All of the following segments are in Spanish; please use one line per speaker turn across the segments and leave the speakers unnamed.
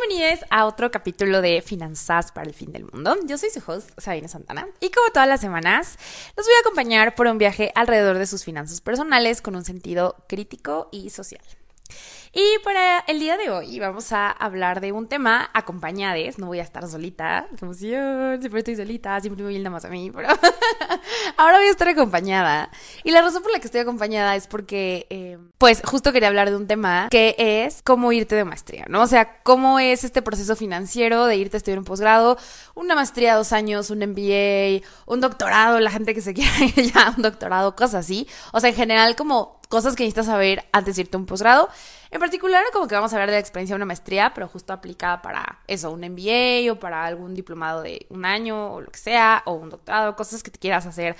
bienvenidos a otro capítulo de Finanzas para el Fin del Mundo. Yo soy su host, Sabina Santana, y como todas las semanas, los voy a acompañar por un viaje alrededor de sus finanzas personales con un sentido crítico y social. Y para el día de hoy vamos a hablar de un tema acompañades. No voy a estar solita. Qué emoción. Siempre estoy solita. Siempre me viene más a mí. Pero ahora voy a estar acompañada. Y la razón por la que estoy acompañada es porque, eh, pues, justo quería hablar de un tema que es cómo irte de maestría, ¿no? O sea, cómo es este proceso financiero de irte a estudiar un posgrado, una maestría dos años, un MBA, un doctorado, la gente que se quiera ir ya un doctorado, cosas así. O sea, en general, como cosas que necesitas saber antes de irte a un posgrado. En particular, como que vamos a hablar de la experiencia de una maestría, pero justo aplicada para eso, un MBA o para algún diplomado de un año o lo que sea, o un doctorado, cosas que te quieras hacer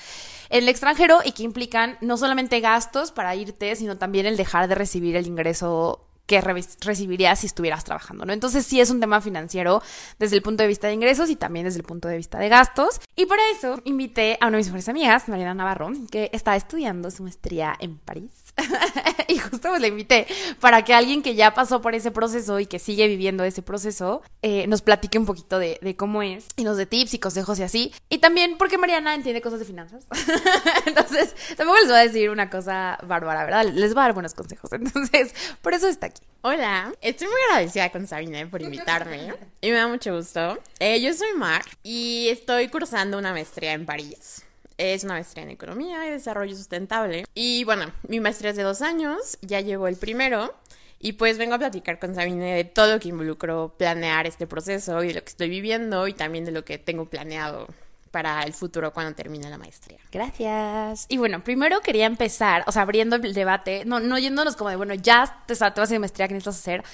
en el extranjero y que implican no solamente gastos para irte, sino también el dejar de recibir el ingreso que recibirías si estuvieras trabajando, ¿no? Entonces sí es un tema financiero desde el punto de vista de ingresos y también desde el punto de vista de gastos. Y por eso invité a una de mis mejores amigas, Mariana Navarro, que está estudiando su maestría en París. y justo pues la invité para que alguien que ya pasó por ese proceso y que sigue viviendo ese proceso eh, nos platique un poquito de, cómo es y nos dé tips y consejos y así. Y también porque Mariana entiende cosas de finanzas. Entonces, tampoco les voy a decir una cosa bárbara, ¿verdad? Les voy a dar buenos consejos. Entonces, por eso está aquí.
Hola, estoy muy agradecida con Sabine por invitarme y me da mucho gusto. Eh, yo soy Mar y estoy cursando una maestría en París. Es una maestría en Economía y Desarrollo Sustentable. Y bueno, mi maestría es de dos años, ya llevo el primero. Y pues vengo a platicar con Sabine de todo lo que involucró planear este proceso y de lo que estoy viviendo y también de lo que tengo planeado para el futuro cuando termine la maestría.
Gracias. Y bueno, primero quería empezar, o sea, abriendo el debate, no, no yéndonos como de, bueno, ya te, te vas a hacer maestría, ¿qué necesitas hacer?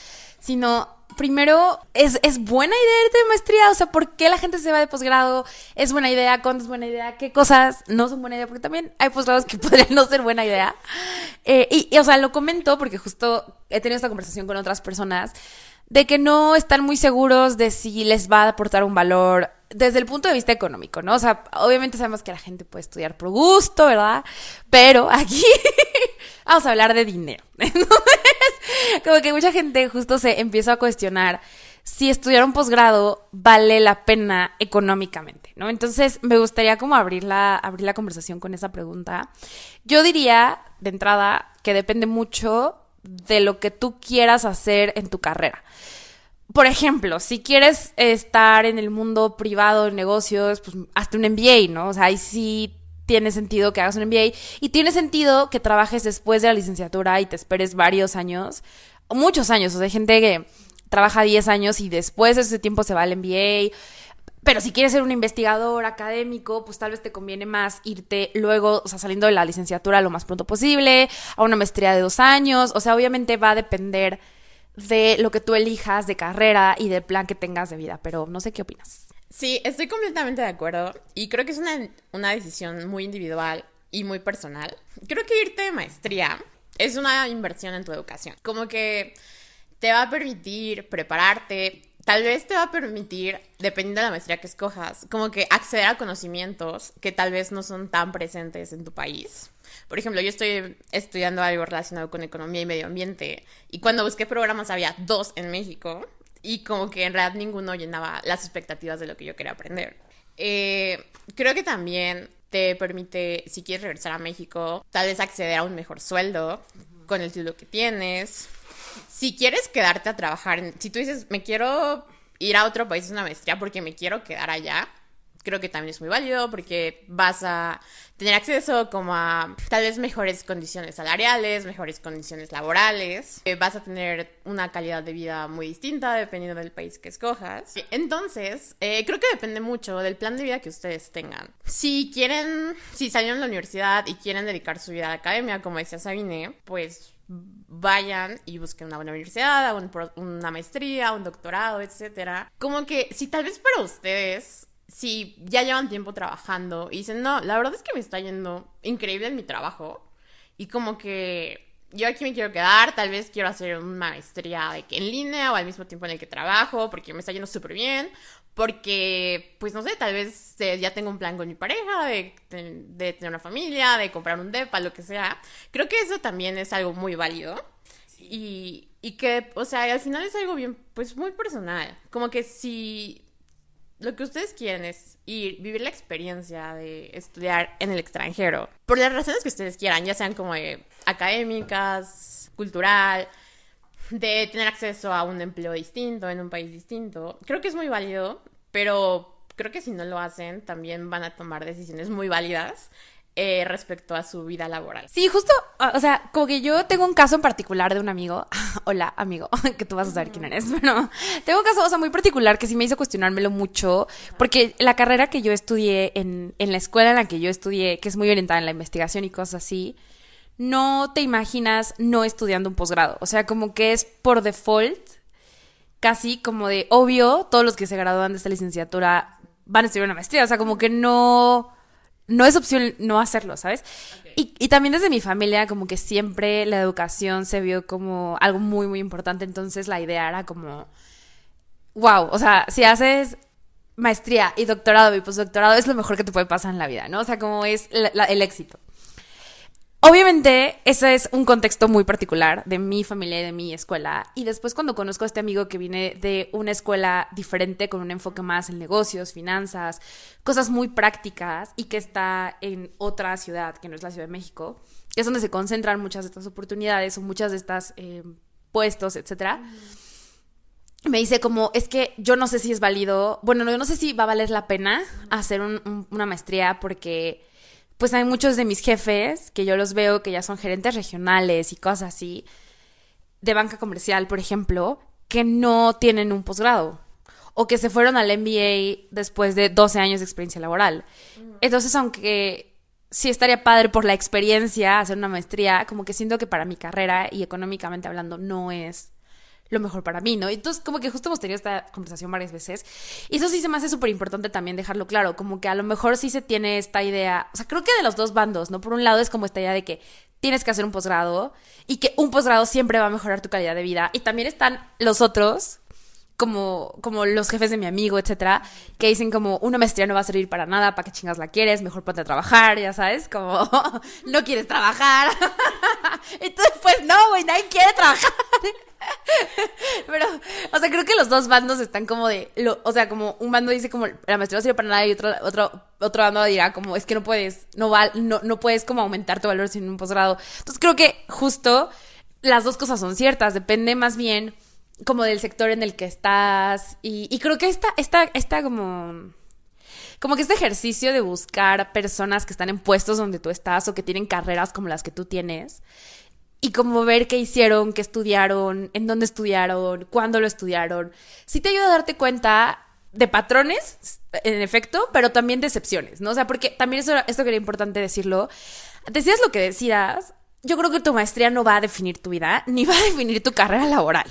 Sino, primero, ¿es, ¿es buena idea irte de maestría? O sea, ¿por qué la gente se va de posgrado? ¿Es buena idea? ¿Cuándo es buena idea? ¿Qué cosas no son buena idea? Porque también hay posgrados que podrían no ser buena idea. Eh, y, y, o sea, lo comento porque justo he tenido esta conversación con otras personas de que no están muy seguros de si les va a aportar un valor desde el punto de vista económico, ¿no? O sea, obviamente sabemos que la gente puede estudiar por gusto, ¿verdad? Pero aquí vamos a hablar de dinero. Entonces, como que mucha gente justo se empieza a cuestionar si estudiar un posgrado vale la pena económicamente, ¿no? Entonces, me gustaría como abrir la, abrir la conversación con esa pregunta. Yo diría, de entrada, que depende mucho de lo que tú quieras hacer en tu carrera por ejemplo, si quieres estar en el mundo privado de negocios, pues hazte un MBA, ¿no? O sea, ahí sí tiene sentido que hagas un MBA y tiene sentido que trabajes después de la licenciatura y te esperes varios años, muchos años, o sea, hay gente que trabaja 10 años y después de ese tiempo se va al MBA. Pero si quieres ser un investigador académico, pues tal vez te conviene más irte luego, o sea, saliendo de la licenciatura lo más pronto posible, a una maestría de dos años. O sea, obviamente va a depender de lo que tú elijas de carrera y del plan que tengas de vida, pero no sé qué opinas.
Sí, estoy completamente de acuerdo y creo que es una, una decisión muy individual y muy personal. Creo que irte de maestría es una inversión en tu educación. Como que te va a permitir prepararte, tal vez te va a permitir, dependiendo de la maestría que escojas, como que acceder a conocimientos que tal vez no son tan presentes en tu país. Por ejemplo, yo estoy estudiando algo relacionado con economía y medio ambiente y cuando busqué programas había dos en México y como que en realidad ninguno llenaba las expectativas de lo que yo quería aprender. Eh, creo que también te permite, si quieres regresar a México, tal vez acceder a un mejor sueldo con el título que tienes. Si quieres quedarte a trabajar, si tú dices, me quiero ir a otro país, una maestría porque me quiero quedar allá, creo que también es muy válido porque vas a tener acceso como a tal vez mejores condiciones salariales, mejores condiciones laborales, eh, vas a tener una calidad de vida muy distinta dependiendo del país que escojas. Entonces, eh, creo que depende mucho del plan de vida que ustedes tengan. Si quieren, si salieron de la universidad y quieren dedicar su vida a la academia, como decía Sabine, pues vayan y busquen una buena universidad, una maestría, un doctorado, etcétera. Como que si tal vez para ustedes si ya llevan tiempo trabajando y dicen, no, la verdad es que me está yendo increíble en mi trabajo y como que yo aquí me quiero quedar, tal vez quiero hacer una maestría de que en línea o al mismo tiempo en el que trabajo porque me está yendo súper bien, porque, pues no sé, tal vez ya tengo un plan con mi pareja de, de, tener una familia, de comprar un depa, lo que sea. Creo que eso también es algo muy válido. y, y que, o sea, al final es algo bien, pues muy personal. Como que si lo que ustedes quieren es ir, vivir la experiencia de estudiar en el extranjero, por las razones que ustedes quieran, ya sean como académicas, cultural, de tener acceso a un empleo distinto en un país distinto, creo que es muy válido, pero creo que si no lo hacen, también van a tomar decisiones muy válidas eh, respecto a su vida laboral.
Sí, justo, o sea, como que yo tengo un caso en particular de un amigo, hola amigo, que tú vas a saber quién eres, pero tengo un caso, o sea, muy particular que sí me hizo cuestionármelo mucho, porque la carrera que yo estudié en, en la escuela en la que yo estudié, que es muy orientada en la investigación y cosas así, no te imaginas no estudiando un posgrado, o sea, como que es por default, casi como de obvio, todos los que se gradúan de esta licenciatura van a estudiar una maestría, o sea, como que no no es opción no hacerlo, ¿sabes? Y, y, también desde mi familia, como que siempre la educación se vio como algo muy, muy importante. Entonces la idea era como, wow, o sea, si haces maestría y doctorado y postdoctorado es lo mejor que te puede pasar en la vida, ¿no? O sea, como es la, la, el éxito. Obviamente, ese es un contexto muy particular de mi familia y de mi escuela. Y después cuando conozco a este amigo que viene de una escuela diferente, con un enfoque más en negocios, finanzas, cosas muy prácticas, y que está en otra ciudad, que no es la Ciudad de México, que es donde se concentran muchas de estas oportunidades o muchas de estas eh, puestos, etcétera. Me dice como, es que yo no sé si es válido, bueno, no, yo no sé si va a valer la pena hacer un, un, una maestría porque pues hay muchos de mis jefes que yo los veo que ya son gerentes regionales y cosas así, de banca comercial, por ejemplo, que no tienen un posgrado o que se fueron al MBA después de 12 años de experiencia laboral. Entonces, aunque sí estaría padre por la experiencia hacer una maestría, como que siento que para mi carrera y económicamente hablando no es lo mejor para mí, ¿no? Entonces, como que justo hemos tenido esta conversación varias veces. Y eso sí se me hace súper importante también dejarlo claro, como que a lo mejor sí se tiene esta idea, o sea, creo que de los dos bandos, ¿no? Por un lado es como esta idea de que tienes que hacer un posgrado y que un posgrado siempre va a mejorar tu calidad de vida. Y también están los otros, como, como los jefes de mi amigo, etcétera, que dicen como una maestría no va a servir para nada, para qué chingas la quieres, mejor ponte a trabajar, ya sabes, como no quieres trabajar. Entonces, pues no, güey, nadie quiere trabajar. Pero, o sea, creo que los dos bandos están como de, lo, o sea, como un bando dice como la maestría no sirve para nada y otro, otro, otro bando dirá como es que no puedes, no, val, no, no puedes como aumentar tu valor sin un posgrado. Entonces creo que justo las dos cosas son ciertas, depende más bien como del sector en el que estás y, creo que esta, esta, esta como como que este ejercicio de buscar personas que están en puestos donde tú estás o que tienen carreras como las que tú tienes y como ver qué hicieron, qué estudiaron, en dónde estudiaron, cuándo lo estudiaron. Sí te ayuda a darte cuenta de patrones, en efecto, pero también de excepciones, ¿no? O sea, porque también eso, esto que era importante decirlo. Decidas lo que decidas, yo creo que tu maestría no va a definir tu vida, ni va a definir tu carrera laboral.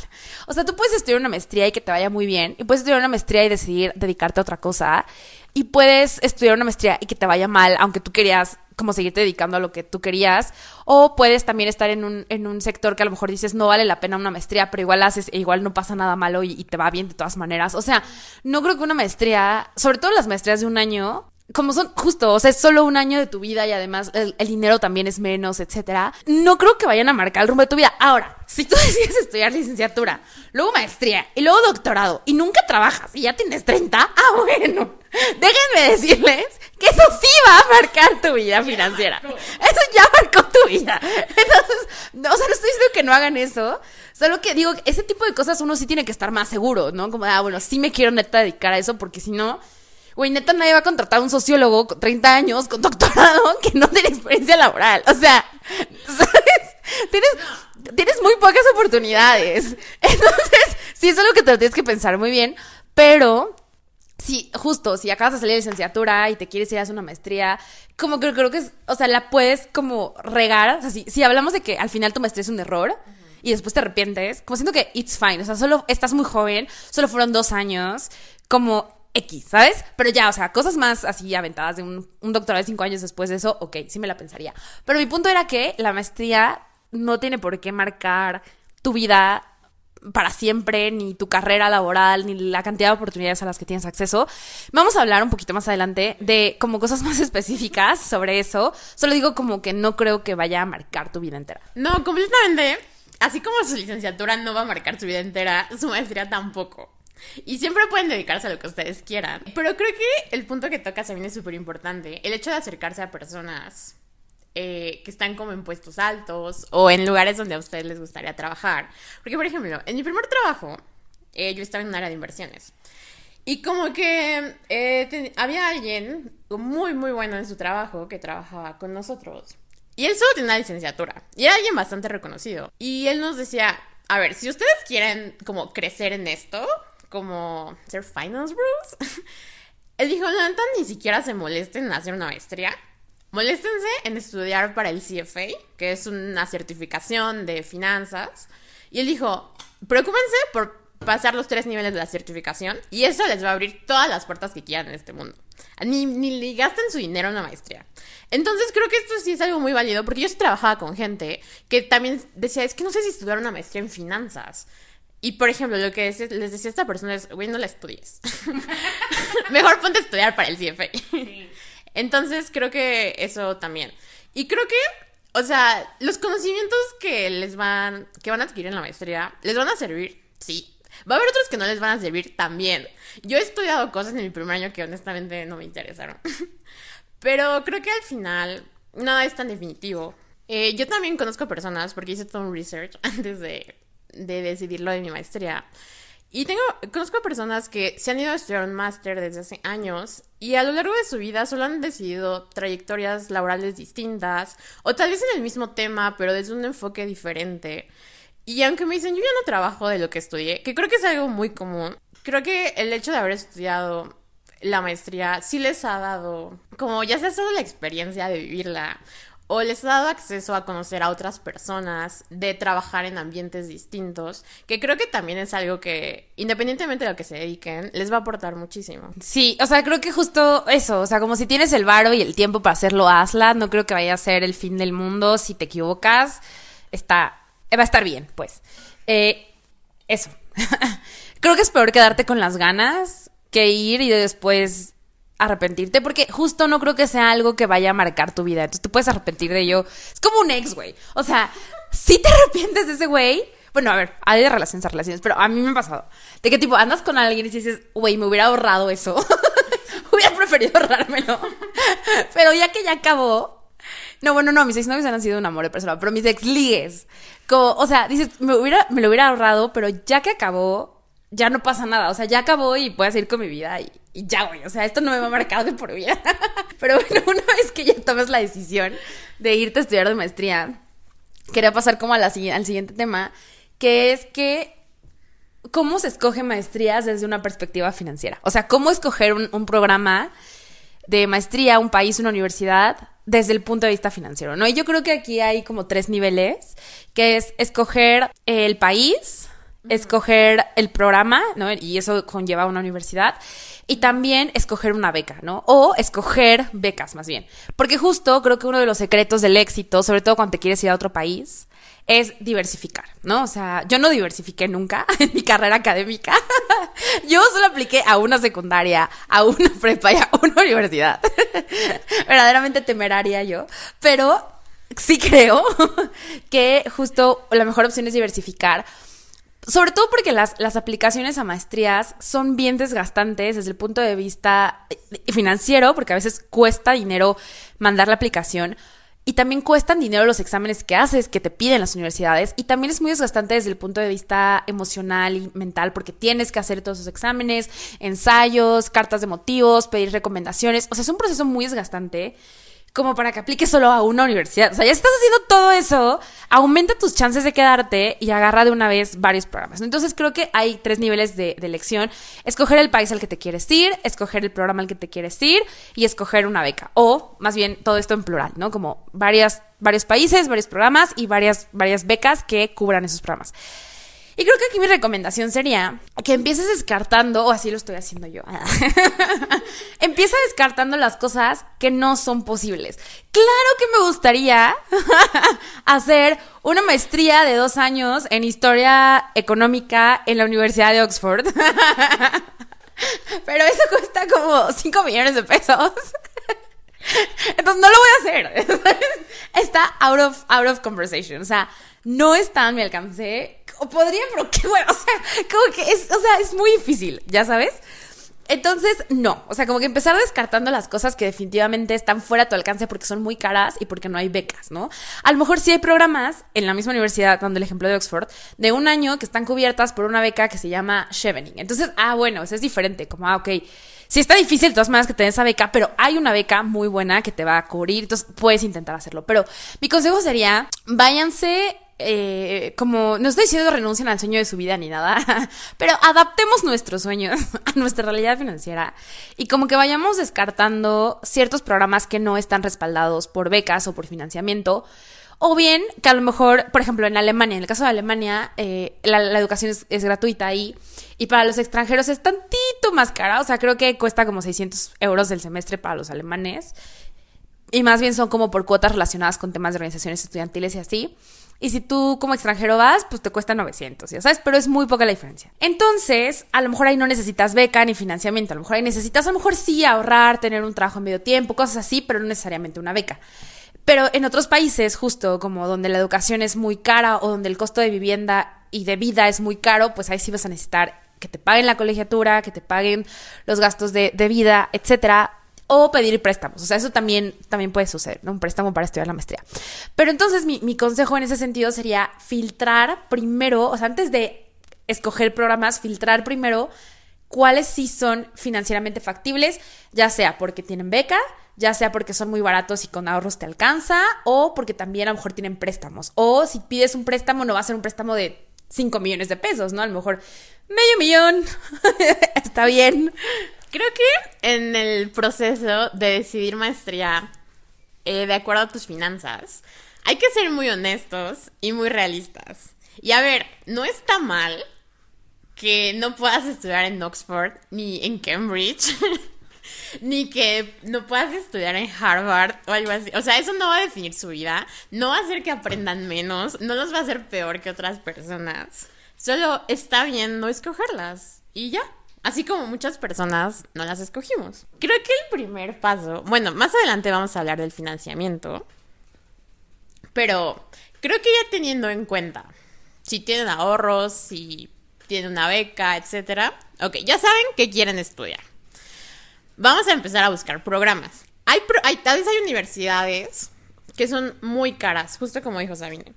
O sea, tú puedes estudiar una maestría y que te vaya muy bien, y puedes estudiar una maestría y decidir dedicarte a otra cosa, y puedes estudiar una maestría y que te vaya mal, aunque tú querías como seguirte dedicando a lo que tú querías, o puedes también estar en un, en un sector que a lo mejor dices no vale la pena una maestría, pero igual haces, e igual no pasa nada malo y, y te va bien de todas maneras. O sea, no creo que una maestría, sobre todo las maestrías de un año, como son justo, o sea, es solo un año de tu vida y además el, el, dinero también es menos, etcétera. No creo que vayan a marcar el rumbo de tu vida. Ahora, si tú decides estudiar licenciatura, luego maestría y luego doctorado y nunca trabajas y ya tienes 30, ah, bueno, déjenme decirles que eso sí va a marcar tu vida financiera. Eso ya marcó tu vida. Entonces, no, o sea, no estoy diciendo que no hagan eso, solo que digo, ese tipo de cosas uno sí tiene que estar más seguro, ¿no? Como, ah, bueno, sí me quiero neta dedicar a eso porque si no Güey, neta nadie va a contratar a un sociólogo con 30 años, con doctorado, que no tiene experiencia laboral. O sea, ¿sabes? Tienes, tienes muy pocas oportunidades. Entonces, sí, eso es lo que te lo tienes que pensar muy bien. Pero, sí, justo, si acabas de salir de licenciatura y te quieres ir a hacer una maestría, como que creo que es, o sea, la puedes como regar. O sea, si, si hablamos de que al final tu maestría es un error, y después te arrepientes, como siento que it's fine, o sea, solo estás muy joven, solo fueron dos años, como X, ¿sabes? Pero ya, o sea, cosas más así aventadas de un, doctorado de cinco años después de eso, ok, sí me la pensaría. Pero mi punto era que la maestría no tiene por qué marcar tu vida para siempre, ni tu carrera laboral, ni la cantidad de oportunidades a las que tienes acceso. Vamos a hablar un poquito más adelante de como cosas más específicas sobre eso. Solo digo como que no creo que vaya a marcar tu vida entera.
No, completamente. así como su licenciatura no va a marcar su vida entera, su maestría tampoco. Y siempre pueden dedicarse a lo que ustedes quieran. Pero creo que el punto que tocas también es súper importante. El hecho de acercarse a personas eh, que están como en puestos altos o en lugares donde a ustedes les gustaría trabajar. Porque, por ejemplo, en mi primer trabajo, eh, yo estaba en un área de inversiones. Y como que eh, había alguien muy, muy bueno en su trabajo que trabajaba con nosotros. Y él solo tenía una licenciatura. Y era alguien bastante reconocido. Y él nos decía, a ver, si ustedes quieren como crecer en esto, como ser finance bros, él dijo, no, ni siquiera se molesten en hacer una maestría. Moléstense en estudiar para el CFA, que es una certificación de finanzas. Y él dijo, preocúpense por pasar los tres niveles de la certificación y eso les va a abrir todas las puertas que quieran en este mundo. Ni, ni gasten su dinero en una maestría. Entonces creo que esto sí es algo muy válido porque yo trabajaba con gente que también decía, es que no sé si estudiar una maestría en finanzas. Y por ejemplo, lo que les decía a esta persona es, güey, no la estudies. Mejor ponte a estudiar para el CFA. Entonces creo que eso también. Y creo que, o sea, los conocimientos que les van, que van a adquirir en la maestría, les van a servir, sí. Va a haber otros que no les van a servir también. Yo he estudiado cosas en mi primer año que honestamente no me interesaron. Pero creo que al final nada es tan definitivo. Eh, yo también conozco personas, porque hice todo un research antes de, de decidir lo de mi maestría. Y tengo, conozco personas que se han ido a estudiar un máster desde hace años y a lo largo de su vida solo han decidido trayectorias laborales distintas o tal vez en el mismo tema, pero desde un enfoque diferente. Y aunque me dicen, yo ya no trabajo de lo que estudié, que creo que es algo muy común, creo que el hecho de haber estudiado la maestría sí les ha dado, como ya sea solo la experiencia de vivirla o les ha dado acceso a conocer a otras personas, de trabajar en ambientes distintos, que creo que también es algo que, independientemente de lo que se dediquen, les va a aportar muchísimo.
Sí, o sea, creo que justo eso, o sea, como si tienes el varo y el tiempo para hacerlo, hazla, no creo que vaya a ser el fin del mundo, si te equivocas, está, va a estar bien, pues. Eh, eso. creo que es peor quedarte con las ganas que ir y después arrepentirte porque justo no creo que sea algo que vaya a marcar tu vida. Entonces te puedes arrepentir de ello. Es como un ex, güey. O sea, si te arrepientes de ese güey. Bueno, a ver, hay de relaciones a relaciones, pero a mí me ha pasado. De que tipo, andas con alguien y dices, güey, me hubiera ahorrado eso. hubiera preferido ahorrármelo. pero ya que ya acabó. No, bueno, no, mis ex novios han sido un amor de persona, pero mis ex ligues. Como, o sea, dices, me, hubiera, me lo hubiera ahorrado, pero ya que acabó, ya no pasa nada. O sea, ya acabó y puedo seguir con mi vida y, ya, güey. O sea, esto no me va a marcar de por vida. Pero bueno, una vez que ya tomas la decisión de irte a estudiar de maestría, quería pasar como a la, al siguiente tema, que es que cómo se escoge maestrías desde una perspectiva financiera. O sea, cómo escoger un, un programa de maestría, un país, una universidad, desde el punto de vista financiero, ¿no? Y yo creo que aquí hay como tres niveles, que es escoger el país, escoger el programa, ¿no? Y eso conlleva una universidad. Y también escoger una beca, ¿no? O escoger becas, más bien. Porque justo creo que uno de los secretos del éxito, sobre todo cuando te quieres ir a otro país, es diversificar, ¿no? O sea, yo no diversifiqué nunca en mi carrera académica. yo solo apliqué a una secundaria, a una prepa y a una universidad. Verdaderamente temeraria yo. Pero sí creo que justo la mejor opción es diversificar sobre todo porque las, las, aplicaciones a maestrías son bien desgastantes desde el punto de vista eh, financiero, porque a veces cuesta dinero mandar la aplicación. Y también cuestan dinero los exámenes que haces, que te piden las universidades. Y también es muy desgastante desde el punto de vista emocional y mental, porque tienes que hacer todos esos exámenes, ensayos, cartas de motivos, pedir recomendaciones. O sea, es un proceso muy desgastante como para que apliques solo a una universidad. O sea, ya estás haciendo todo eso, aumenta tus chances de quedarte y agarra de una vez varios programas. Entonces creo que hay tres niveles de, elección. Escoger el país al que te quieres ir, escoger el programa al que te quieres ir y escoger una beca. O más bien todo esto en plural, ¿no? Como varios países, varios programas y varias, varias becas que cubran esos programas. Y creo que aquí mi recomendación sería que empieces descartando, o así lo estoy haciendo yo. Empieza descartando las cosas que no son posibles. Claro que me gustaría hacer una maestría de dos años en historia económica en la Universidad de Oxford. Pero eso cuesta como 5 millones de pesos. Entonces no lo voy a hacer. Está out of, out of conversation. O sea, no está a mi alcance. O podría, pero qué bueno. O sea, como que es, o sea, es muy difícil, ¿ya sabes? Entonces, no. O sea, como que empezar descartando las cosas que definitivamente están fuera de tu alcance porque son muy caras y porque no hay becas, ¿no? A lo mejor sí hay programas en la misma universidad, dando el ejemplo de Oxford, de un año que están cubiertas por una beca que se llama Chevening. Entonces, ah, bueno, eso es diferente. Como, ah, ok. Sí está difícil de todas maneras que te den esa beca, pero hay una beca muy buena que te va a cubrir, entonces puedes intentar hacerlo. Pero mi consejo sería, váyanse eh, como no estoy diciendo renuncien al sueño de su vida ni nada, pero adaptemos nuestros sueños a nuestra realidad financiera y como que vayamos descartando ciertos programas que no están respaldados por becas o por financiamiento. O bien que a lo mejor, por ejemplo, en Alemania, en el caso de Alemania, eh, la, educación es, gratuita ahí y para los extranjeros es tantito más cara. O sea, creo que cuesta como 600 euros el semestre para los alemanes. Y más bien son como por cuotas relacionadas con temas de organizaciones estudiantiles y así. Y si tú como extranjero vas, pues te cuesta 900, ya sabes, pero es muy poca la diferencia. Entonces, a lo mejor ahí no necesitas beca ni financiamiento, a lo mejor ahí necesitas a lo mejor sí ahorrar, tener un trabajo en medio tiempo, cosas así, pero no necesariamente una beca. Pero en otros países, justo como donde la educación es muy cara o donde el costo de vivienda y de vida es muy caro, pues ahí sí vas a necesitar que te paguen la colegiatura, que te paguen los gastos de, de vida, etcétera, o pedir préstamos. O sea, eso también, también puede suceder, ¿no? Un préstamo para estudiar la maestría. Pero entonces mi, mi consejo en ese sentido sería filtrar primero, o sea, antes de escoger programas, filtrar primero cuáles sí son financieramente factibles, ya sea porque tienen beca, ya sea porque son muy baratos y con ahorros te alcanza, o porque también a lo mejor tienen préstamos. O si pides un préstamo, no va a ser un préstamo de 5 millones de pesos, ¿no? A lo mejor medio millón. Está bien.
Creo que en el proceso de decidir maestría, eh, de acuerdo a tus finanzas, hay que ser muy honestos y muy realistas. Y a ver, no está mal que no puedas estudiar en Oxford ni en Cambridge. ni que no puedas estudiar en Harvard o algo así. O sea, eso no va a definir su vida. No va a hacer que aprendan menos. No los va a hacer peor que otras personas. Solo está bien no escogerlas. Y ya. Así como muchas personas no las escogimos. Creo que el primer paso, bueno, más adelante vamos a hablar del financiamiento, pero creo que ya teniendo en cuenta si tienen ahorros, si tienen una beca, etcétera, ok, ya saben que quieren estudiar. Vamos a empezar a buscar programas. Hay, hay, tal vez hay universidades que son muy caras, justo como dijo Sabine,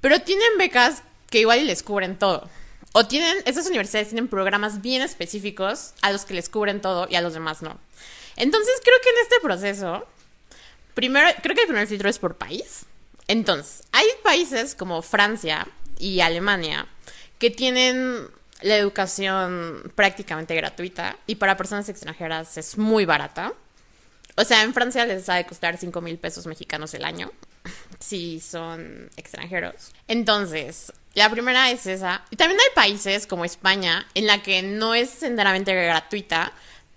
pero tienen becas que igual les cubren todo. O tienen, estas universidades tienen programas bien específicos a los que les cubren todo y a los demás no. Entonces creo que en este proceso, primero, creo que el primer filtro es por país. Entonces, hay países como Francia y Alemania que tienen la educación prácticamente gratuita y para personas extranjeras es muy barata. O sea, en Francia les sabe costar 5 mil pesos mexicanos el año si son extranjeros. Entonces, la primera es esa. Y también hay países como España en la que no es enteramente gratuita,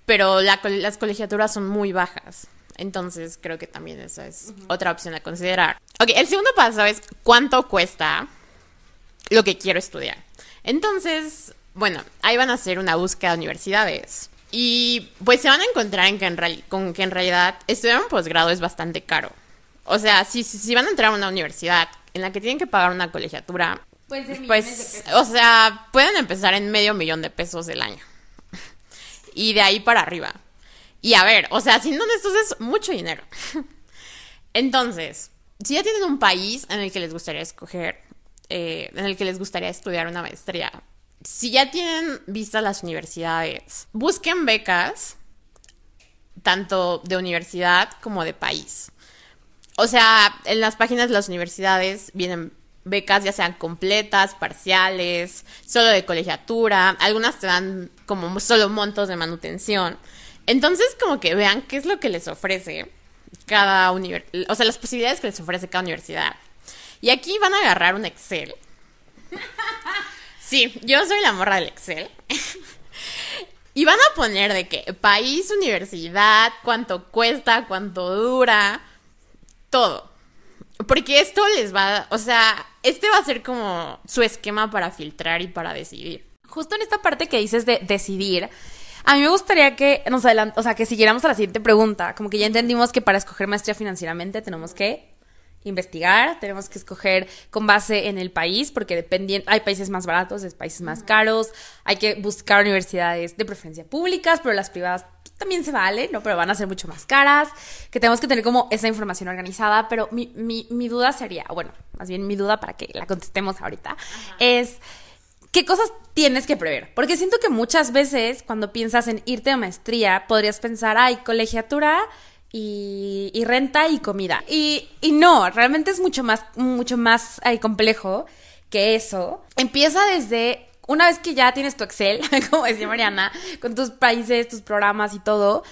pero las colegiaturas son muy bajas. Entonces creo que también esa es otra opción a considerar. Ok, el segundo paso es cuánto cuesta lo que quiero estudiar. Entonces, bueno, ahí van a hacer una búsqueda de universidades. Y pues se van a encontrar en que en con que en realidad estudiar un posgrado es bastante caro. O sea, si, si van a entrar a una universidad en la que tienen que pagar una colegiatura, pues, pues o sea, pueden empezar en medio millón de pesos del año. y de ahí para arriba. Y a ver, o sea, siendo honestos es mucho dinero. Entonces, si ya tienen un país en el que les gustaría escoger, eh, en el que les gustaría estudiar una maestría, si ya tienen vistas las universidades, busquen becas, tanto de universidad como de país. O sea, en las páginas de las universidades vienen becas ya sean completas, parciales, solo de colegiatura, algunas te dan como solo montos de manutención. Entonces, como que vean qué es lo que les ofrece cada universidad, o sea, las posibilidades que les ofrece cada universidad. Y aquí van a agarrar un Excel. Sí, yo soy la morra del Excel. y van a poner de qué país, universidad, cuánto cuesta, cuánto dura, todo. Porque esto les va, o sea, este va a ser como su esquema para filtrar y para decidir.
Justo en esta parte que dices de decidir, A mí me gustaría que nos adelant o sea, que siguiéramos a la siguiente pregunta. Como que ya entendimos que para escoger maestría financieramente tenemos que investigar, tenemos que escoger con base en el país, porque dependiendo, hay países más baratos, hay países más caros, hay que buscar universidades de preferencia públicas, pero las privadas también se vale, ¿no? Pero van a ser mucho más caras, que tenemos que tener como esa información organizada, pero mi, mi, mi duda sería, bueno, más bien mi duda para que la contestemos ahorita, es... ¿Qué cosas tienes que prever? Porque siento que muchas veces cuando piensas en irte a maestría, podrías pensar, ay, colegiatura y, y renta y comida. Y, y, no, realmente es mucho más, mucho más ay, complejo que eso. Empieza desde una vez que ya tienes tu Excel, como decía Mariana, con tus países, tus programas y todo,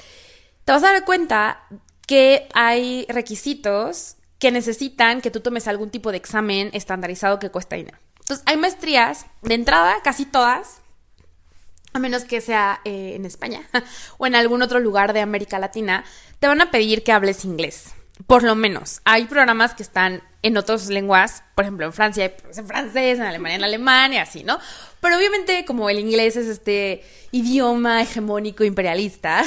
te vas a dar cuenta que hay requisitos que necesitan que tú tomes algún tipo de examen estandarizado que cuesta dinero. Entonces, hay maestrías de entrada, casi todas, a menos que sea eh, en España o en algún otro lugar de América Latina, te van a pedir que hables inglés. Por lo menos. Hay programas que están en otras lenguas, por ejemplo, en Francia, en francés, en Alemania, en alemán y así, ¿no? Pero obviamente, como el inglés es este idioma hegemónico imperialista,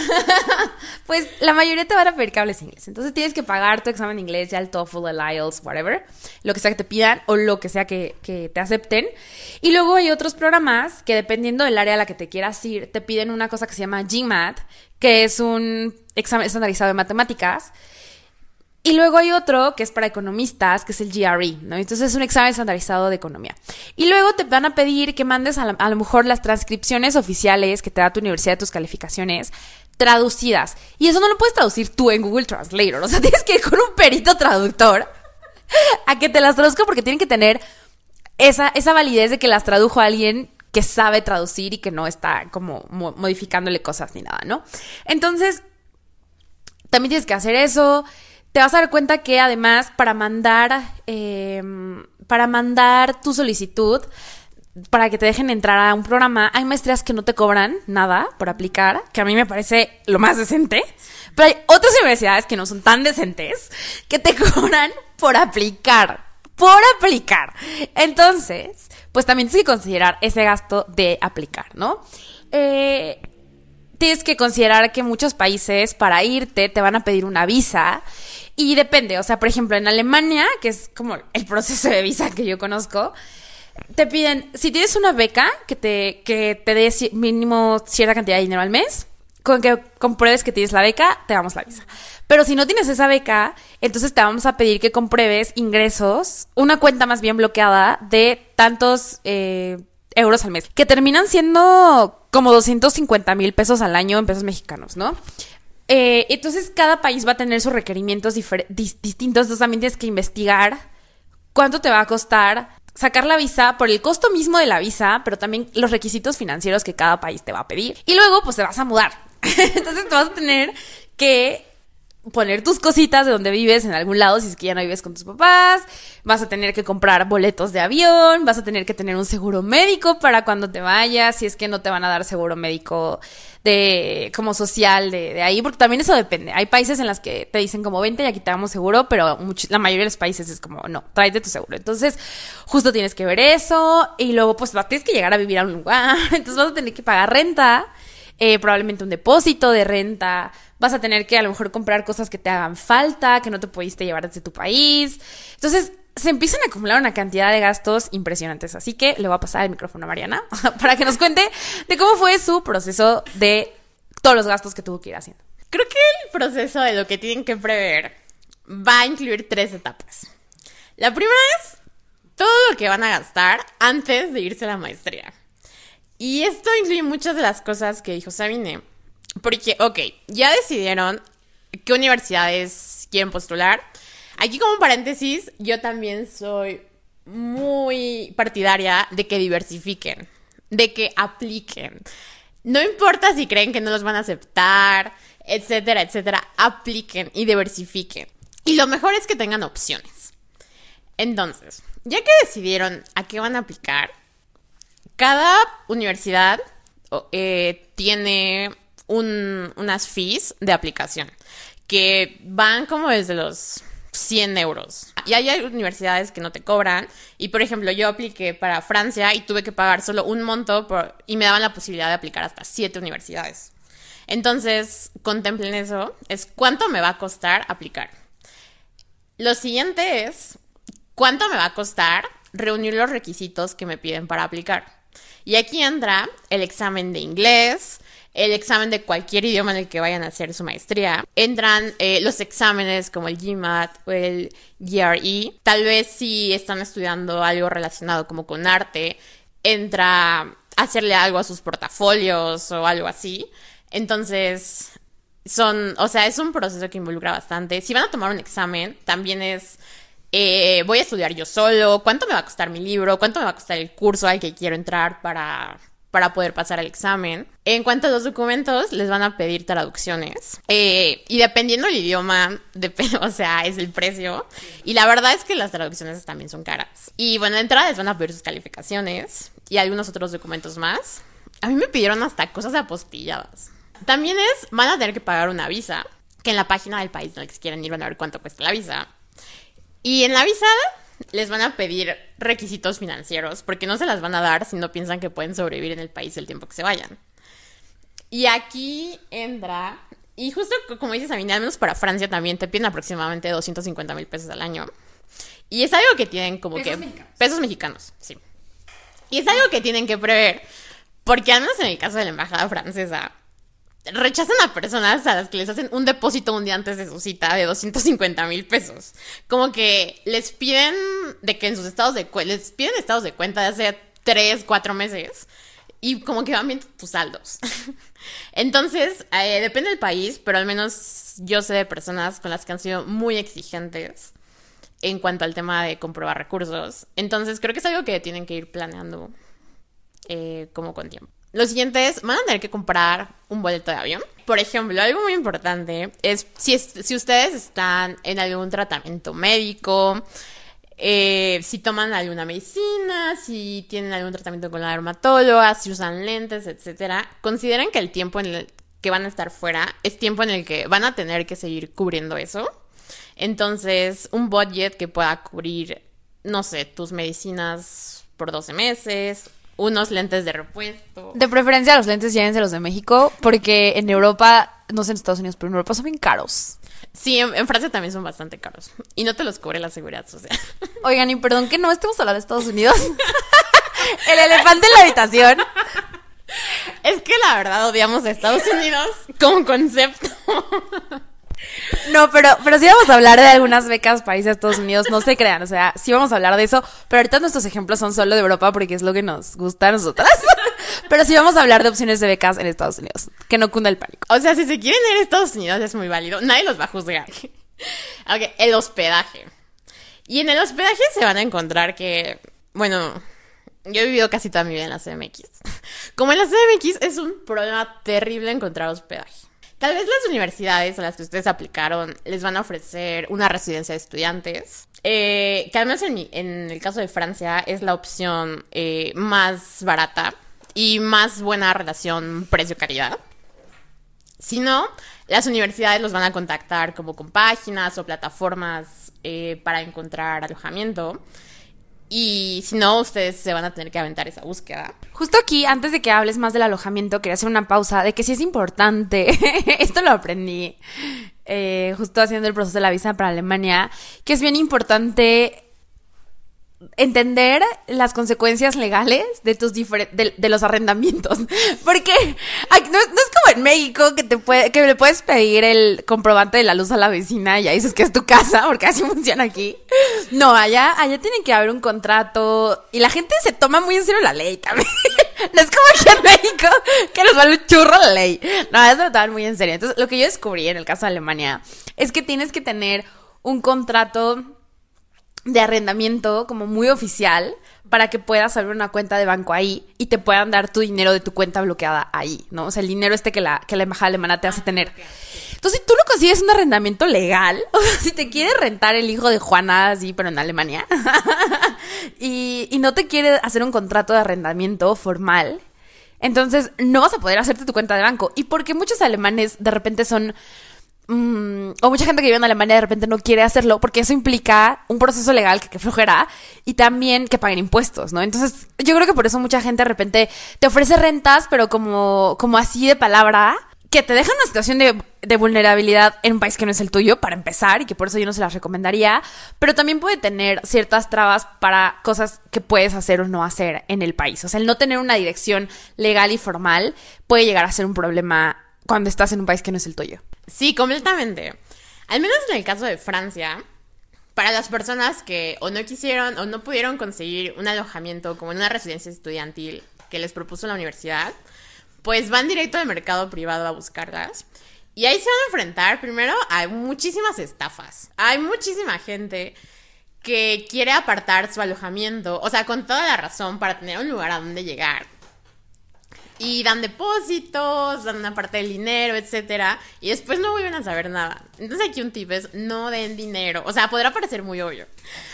pues la mayoría te van a pedir que hables inglés. Entonces tienes que pagar tu examen de inglés, ya el TOEFL, el IELTS, whatever, lo que sea que te pidan o lo que sea que, que te acepten. Y luego hay otros programas que dependiendo del área a la que te quieras ir, te piden una cosa que se llama GMAT, que es un examen estandarizado de matemáticas y luego hay otro que es para economistas, que es el GRE, ¿no? Entonces es un examen estandarizado de economía. Y luego te van a pedir que mandes a, lo mejor las transcripciones oficiales que te da tu universidad tus calificaciones traducidas. Y eso no lo puedes traducir tú en Google Translator. O sea, tienes que ir con un perito traductor a que te las traduzca porque tienen que tener esa, esa validez de que las tradujo alguien que sabe traducir y que no está como modificándole cosas ni nada, ¿no? Entonces, también tienes que hacer eso te vas a dar cuenta que además para mandar, eh, para mandar tu solicitud, para que te dejen entrar a un programa, hay maestrías que no te cobran nada por aplicar, que a mí me parece lo más decente, pero hay otras universidades que no son tan decentes, que te cobran por aplicar, por aplicar. Entonces, pues también tienes que considerar ese gasto de aplicar, ¿no? Eh, tienes que considerar que muchos países para irte te van a pedir una visa y depende, o sea, por ejemplo, en Alemania, que es como el proceso de visa que yo conozco, te piden, si tienes una beca que te, que te dé mínimo cierta cantidad de dinero al mes, con que compruebes que tienes la beca, te damos la visa. Pero si no tienes esa beca, entonces te vamos a pedir que compruebes ingresos, una cuenta más bien bloqueada de tantos eh, euros al mes, que terminan siendo como 250 mil pesos al año en pesos mexicanos, ¿no? Eh, entonces cada país va a tener sus requerimientos distintos, entonces también tienes que investigar cuánto te va a costar sacar la visa por el costo mismo de la visa, pero también los requisitos financieros que cada país te va a pedir. Y luego pues te vas a mudar. entonces te vas a tener que poner tus cositas de donde vives en algún lado, si es que ya no vives con tus papás, vas a tener que comprar boletos de avión, vas a tener que tener un seguro médico para cuando te vayas, si es que no te van a dar seguro médico de como social de, de ahí, porque también eso depende. Hay países en los que te dicen como vente y aquí te damos seguro, pero la mayoría de los países es como no, tráete tu seguro. Entonces, justo tienes que ver eso y luego pues tienes que llegar a vivir a un lugar, entonces vas a tener que pagar renta eh, probablemente un depósito de renta, vas a tener que a lo mejor comprar cosas que te hagan falta, que no te pudiste llevar desde tu país. Entonces, se empiezan a acumular una cantidad de gastos impresionantes. Así que le voy a pasar el micrófono a Mariana para que nos cuente de cómo fue su proceso de todos los gastos que tuvo que ir haciendo.
Creo que el proceso de lo que tienen que prever va a incluir tres etapas. La primera es todo lo que van a gastar antes de irse a la maestría. Y esto incluye muchas de las cosas que dijo Sabine. Porque, ok, ya decidieron qué universidades quieren postular. Aquí como paréntesis, yo también soy muy partidaria de que diversifiquen, de que apliquen. No importa si creen que no los van a aceptar, etcétera, etcétera, apliquen y diversifiquen. Y lo mejor es que tengan opciones. Entonces, ya que decidieron a qué van a aplicar, cada universidad eh, tiene unas fees de aplicación que van como desde los 100 euros. Y hay universidades que no te cobran. Y por ejemplo, yo apliqué para Francia y tuve que pagar solo un monto y me daban la posibilidad de aplicar hasta 7 universidades. Entonces, contemplen eso. Es cuánto me va a costar aplicar. Lo siguiente es cuánto me va a costar reunir los requisitos que me piden para aplicar. Y aquí entra el examen de inglés, el examen de cualquier idioma en el que vayan a hacer su maestría. Entran eh, los exámenes como el GMAT o el GRE. Tal vez si están estudiando algo relacionado como con arte, entra hacerle algo a sus portafolios o algo así. Entonces, son, o sea, es un proceso que involucra bastante. Si van a tomar un examen, también es, eh, voy a estudiar yo solo, cuánto me va a costar mi libro, cuánto me va a costar el curso al que quiero entrar para, para poder pasar el examen. En cuanto a los documentos, les van a pedir traducciones. Eh, y dependiendo del idioma, o sea, es el precio. Y la verdad es que las traducciones también son caras. Y bueno, de entrada les van a pedir sus calificaciones y algunos otros documentos más. A mí me pidieron hasta cosas apostilladas. También es, van a tener que pagar una visa, que en la página del país en el que quieren ir van a ver cuánto cuesta la visa. Y en la visa les van a pedir requisitos financieros, porque no se las van a dar si no piensan que pueden sobrevivir en el país el tiempo que se vayan. Y aquí entra, y justo como dices a mí, al menos para Francia también te piden aproximadamente 250 mil pesos al año. Y es algo que tienen como
pesos
que...
Mexicanos.
Pesos mexicanos, sí. Y es algo que tienen que prever, porque al menos en el caso de la embajada francesa, rechazan a personas a las que les hacen un depósito un día antes de su cita de 250 mil pesos. Como que les piden de que en sus estados de les piden estados de cuenta de hace 3, 4 meses. Y como que van viendo tus saldos. Entonces, eh, depende del país, pero al menos yo sé de personas con las que han sido muy exigentes en cuanto al tema de comprobar recursos. Entonces, creo que es algo que tienen que ir planeando eh, como con tiempo. Lo siguiente es, van a tener que comprar un boleto de avión. Por ejemplo, algo muy importante es si, es- si ustedes están en algún tratamiento médico, eh, si toman alguna medicina, si tienen algún tratamiento con la dermatóloga, si usan lentes, etcétera, consideren que el tiempo en el que van a estar fuera es tiempo en el que van a tener que seguir cubriendo eso. Entonces, un budget que pueda cubrir, no sé, tus medicinas por 12 meses, unos lentes de repuesto.
De preferencia los lentes llévense de México, porque en Europa, no sé en Estados Unidos, pero en Europa son bien caros.
Sí, en, en Francia también son bastante caros. Y no te los cubre la seguridad social.
Oigan, y perdón que no estemos hablando de Estados Unidos. El elefante en la habitación.
es que la verdad odiamos a Estados Unidos como concepto.
No, pero, pero sí vamos a hablar de algunas becas a Estados Unidos, no se crean, o sea, sí vamos a hablar de eso, pero ahorita nuestros ejemplos son solo de Europa porque es lo que nos gusta a nosotras. Pero sí vamos a hablar de opciones de becas en Estados Unidos, que no cunda el pánico.
O sea, si se quieren ir a Estados Unidos es muy válido. Nadie los va a juzgar. ok, el hospedaje. Y en el hospedaje se van a encontrar que, bueno, yo he vivido casi toda mi vida en la CMX. Como en la CMX es un problema terrible encontrar hospedaje. Tal vez las universidades a las que ustedes aplicaron les van a ofrecer una residencia de estudiantes, eh, que mi- en el caso de Francia es la opción eh, más barata y más buena relación precio-calidad. Si no, las universidades los van a contactar como con páginas o plataformas eh, para encontrar alojamiento. Y si no, ustedes se van a tener que aventar esa búsqueda.
Justo aquí, antes de que hables más del alojamiento, quería hacer una pausa de que sí es importante, esto lo aprendí eh, justo haciendo el proceso de la visa para Alemania, que es bien importante entender las consecuencias legales de tus de, de los arrendamientos. Porque aquí no, no es como en México que te puede, que le puedes pedir el comprobante de la luz a la vecina y ya dices que es tu casa, porque así funciona aquí. No, allá, allá tiene que haber un contrato y la gente se toma muy en serio la ley también. No es como aquí en México que nos vale un churro la ley. No, eso lo toman muy en serio. Entonces, lo que yo descubrí en el caso de Alemania es que tienes que tener un contrato de arrendamiento como muy oficial para que puedas abrir una cuenta de banco ahí y te puedan dar tu dinero de tu cuenta bloqueada ahí, ¿no? O sea, el dinero este que la, que la embajada alemana te hace tener. Entonces, si tú no consigues un arrendamiento legal, o sea, si te quiere rentar el hijo de Juana, así, pero en Alemania, y, y no te quiere hacer un contrato de arrendamiento formal, entonces no vas a poder hacerte tu cuenta de banco. Y porque muchos alemanes de repente son mm, o mucha gente que vive en Alemania de repente no quiere hacerlo porque eso implica un proceso legal que, que flojera y también que paguen impuestos, ¿no? Entonces, yo creo que por eso mucha gente de repente te ofrece rentas, pero como, como así de palabra, que te dejan una situación de, de, vulnerabilidad en un país que no es el tuyo, para empezar, y que por eso yo no se las recomendaría, pero también puede tener ciertas trabas para cosas que puedes hacer o no hacer en el país. O sea, el no tener una dirección legal y formal puede llegar a ser un problema cuando estás en un país que no es el tuyo.
Sí, completamente. Al menos en el caso de Francia, para las personas que o no quisieron o no pudieron conseguir un alojamiento como en una residencia estudiantil que les propuso la universidad, pues van directo al mercado privado a buscarlas. Y ahí se van a enfrentar primero a muchísimas estafas. Hay muchísima gente que quiere apartar su alojamiento, o sea, con toda la razón para tener un lugar a donde llegar. Y dan depósitos, dan una parte del dinero, etcétera, y después no vuelven a saber nada. Entonces aquí un tip es no den dinero. O sea, podrá parecer muy obvio,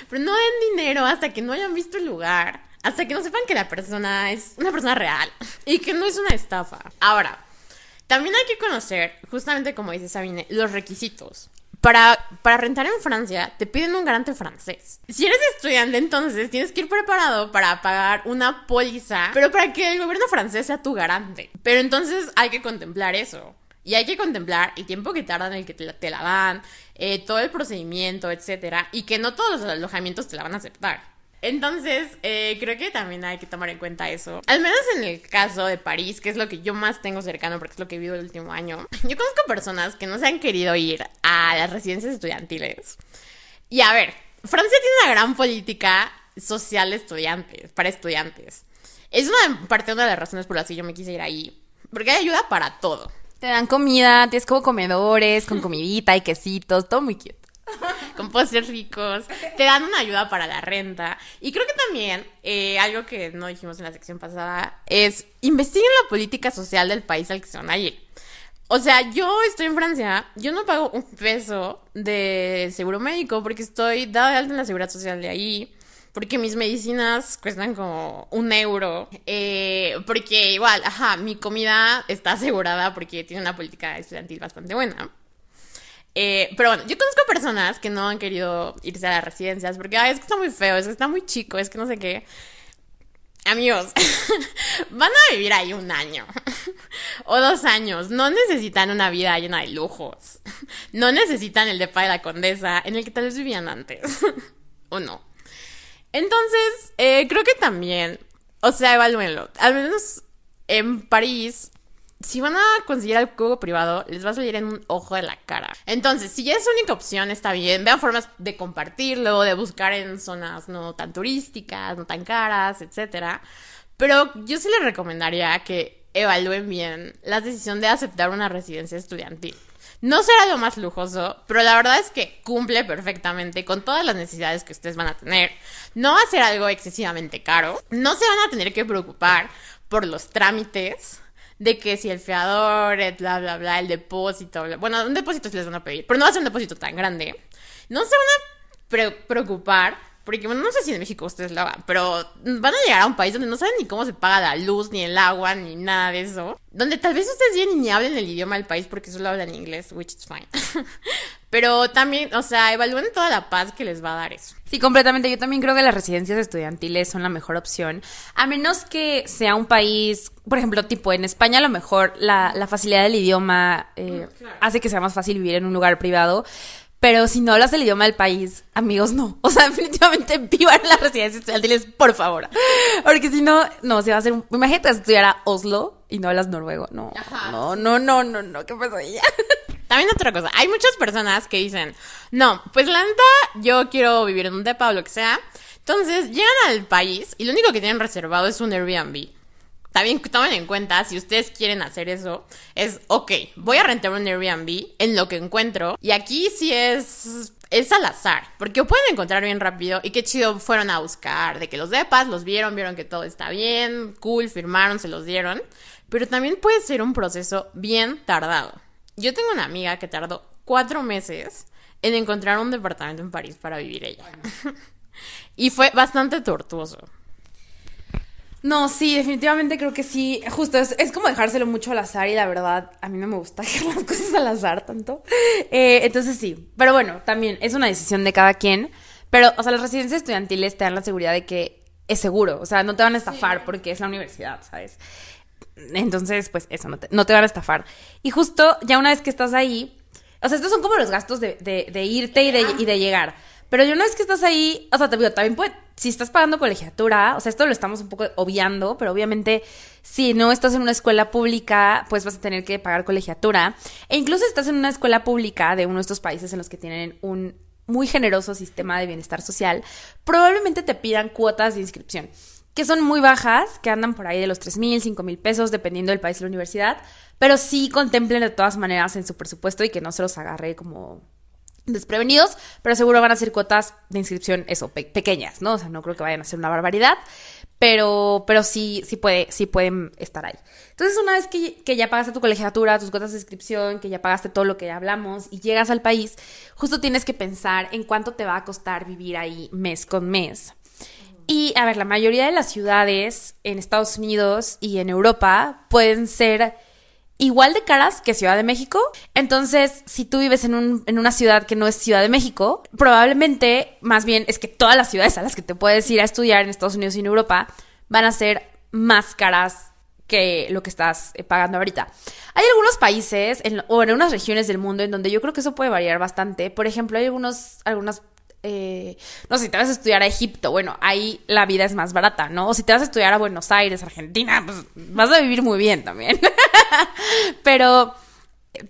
pero no den dinero hasta que no hayan visto el lugar, hasta que no sepan que la persona es una persona real y que no es una estafa. Ahora, también hay que conocer, justamente como dice Sabine, los requisitos. Para, para, rentar en Francia te piden un garante francés. Si eres estudiante, entonces tienes que ir preparado para pagar una póliza, pero para que el gobierno francés sea tu garante. Pero entonces hay que contemplar eso. Y hay que contemplar el tiempo que tardan en el que te la, te la dan, eh, todo el procedimiento, etcétera, y que no todos los alojamientos te la van a aceptar. Entonces, eh, creo que también hay que tomar en cuenta eso. Al menos en el caso de París, que es lo que yo más tengo cercano porque es lo que he vivido el último año. Yo conozco personas que no se han querido ir a las residencias estudiantiles. Y a ver, Francia tiene una gran política social de estudiantes, para estudiantes. Es una parte de una de las razones por las que yo me quise ir ahí. Porque hay ayuda para todo.
Te dan comida, tienes como comedores, con comidita y quesitos, todo muy cute.
con postres ricos, te dan una ayuda para la renta. Y creo que también, eh, algo que no dijimos en la sección pasada, es investiguen la política social del país al que se van a ir. O sea, yo estoy en Francia, yo no pago un peso de seguro médico porque estoy dada de alta en la seguridad social de ahí. Porque mis medicinas cuestan como un euro. Eh, porque igual, ajá, mi comida está asegurada porque tiene una política estudiantil bastante buena. Eh, pero bueno, yo conozco personas que no han querido irse a las residencias porque es que está muy feo, es que está muy chico, es que no sé qué. Amigos, van a vivir ahí un año o dos años. No necesitan una vida llena de lujos. No necesitan el depa de la condesa en el que tal vez vivían antes. o no. Entonces, eh, creo que también, o sea, evalúenlo. Al menos en París si van a conseguir algo privado, les va a salir en un ojo de la cara. Entonces, si ya es única opción, está bien. Vean formas de compartirlo, de buscar en zonas no tan turísticas, no tan caras, etc. Pero yo sí les recomendaría que evalúen bien la decisión de aceptar una residencia estudiantil. No será lo más lujoso, pero la verdad es que cumple perfectamente con todas las necesidades que ustedes van a tener. No va a ser algo excesivamente caro. No se van a tener que preocupar por los trámites de que si el fiador, bla, bla, bla, el depósito, bueno, un depósito sí les van a pedir, pero no va a ser un depósito tan grande. No se van a preocupar, porque bueno, no sé si en México ustedes lo hagan, pero van a llegar a un país donde no saben ni cómo se paga la luz, ni el agua, ni nada de eso. Donde tal vez ustedes vienen y ni hablen el idioma del país porque solo hablan inglés, which is fine. Pero también, o sea, evalúen toda la paz que les va a dar eso.
Sí, completamente. Yo también creo que las residencias estudiantiles son la mejor opción. A menos que sea un país, por ejemplo, tipo en España a lo mejor la, facilidad del idioma eh, mm, hace que sea más fácil vivir en un lugar privado. Pero si no hablas el idioma del país, amigos, no. O sea, definitivamente vivan las residencias estudiantiles, por favor. Porque si no, no, se va a hacer un... Imagínate estudiar a Oslo y no hablas noruego. No, no, no, no, no, no. ¿Qué pasó ahí?
También otra cosa, hay muchas personas que dicen, no, pues la neta, yo quiero vivir en un depa o lo que sea. Entonces llegan al país y lo único que tienen reservado es un Airbnb. También tomen en cuenta, si ustedes quieren hacer eso, es, ok, voy a rentar un Airbnb en lo que encuentro. Y aquí sí es, es al azar, porque pueden encontrar bien rápido y qué chido fueron a buscar, de que los depas los vieron, vieron que todo está bien, cool, firmaron, se los dieron. Pero también puede ser un proceso bien tardado. Yo tengo una amiga que tardó cuatro meses en encontrar un departamento en París para vivir ella. y fue bastante tortuoso.
No, sí, definitivamente creo que sí. Justo, es, como dejárselo mucho al azar y la verdad, a mí no me gusta dejar las cosas al azar tanto. Eh, entonces sí, pero bueno, también es una decisión de cada quien. Pero, o sea, las residencias estudiantiles te dan la seguridad de que es seguro, o sea, no te van a estafar porque es la universidad, ¿sabes? Entonces, pues eso, no te, no te van a estafar. Y justo ya una vez que estás ahí, o sea, estos son como los gastos de, de, de irte y de, y de llegar. Pero ya una vez que estás ahí, o sea, te digo, también puede, si estás pagando colegiatura, o sea, esto lo estamos un poco obviando, pero obviamente si no estás en una escuela pública, pues vas a tener que pagar colegiatura. E incluso si estás en una escuela pública de uno de estos países en los que tienen un muy generoso sistema de bienestar social, probablemente te pidan cuotas de inscripción, que son muy bajas, que andan por ahí de los 3 mil, 5 mil pesos, dependiendo del país y la universidad, pero sí contemplen de todas maneras en su presupuesto y que no se los agarre como desprevenidos, pero seguro van a ser cuotas de inscripción, eso, pequeñas, ¿no? O sea, no creo que vayan a ser una barbaridad, pero, pero sí, sí, puede, sí pueden estar ahí. Entonces, una vez que, que, ya pagaste tu colegiatura, tus cuotas de inscripción, que ya pagaste todo lo que hablamos y llegas al país, justo tienes que pensar en cuánto te va a costar vivir ahí mes con mes. Y, a ver, la mayoría de las ciudades en Estados Unidos y en Europa pueden ser igual de caras que Ciudad de México. Entonces, si tú vives en, un, en, una ciudad que no es Ciudad de México, probablemente, más bien, es que todas las ciudades a las que te puedes ir a estudiar en Estados Unidos y en Europa van a ser más caras que lo que estás eh, pagando ahorita. Hay algunos países o en unas regiones del mundo en donde yo creo que eso puede variar bastante. Por ejemplo, hay algunos, algunas eh, no sé, si te vas a estudiar a Egipto, bueno, ahí la vida es más barata, ¿no? O si te vas a estudiar a Buenos Aires, Argentina, pues vas a vivir muy bien también. Pero,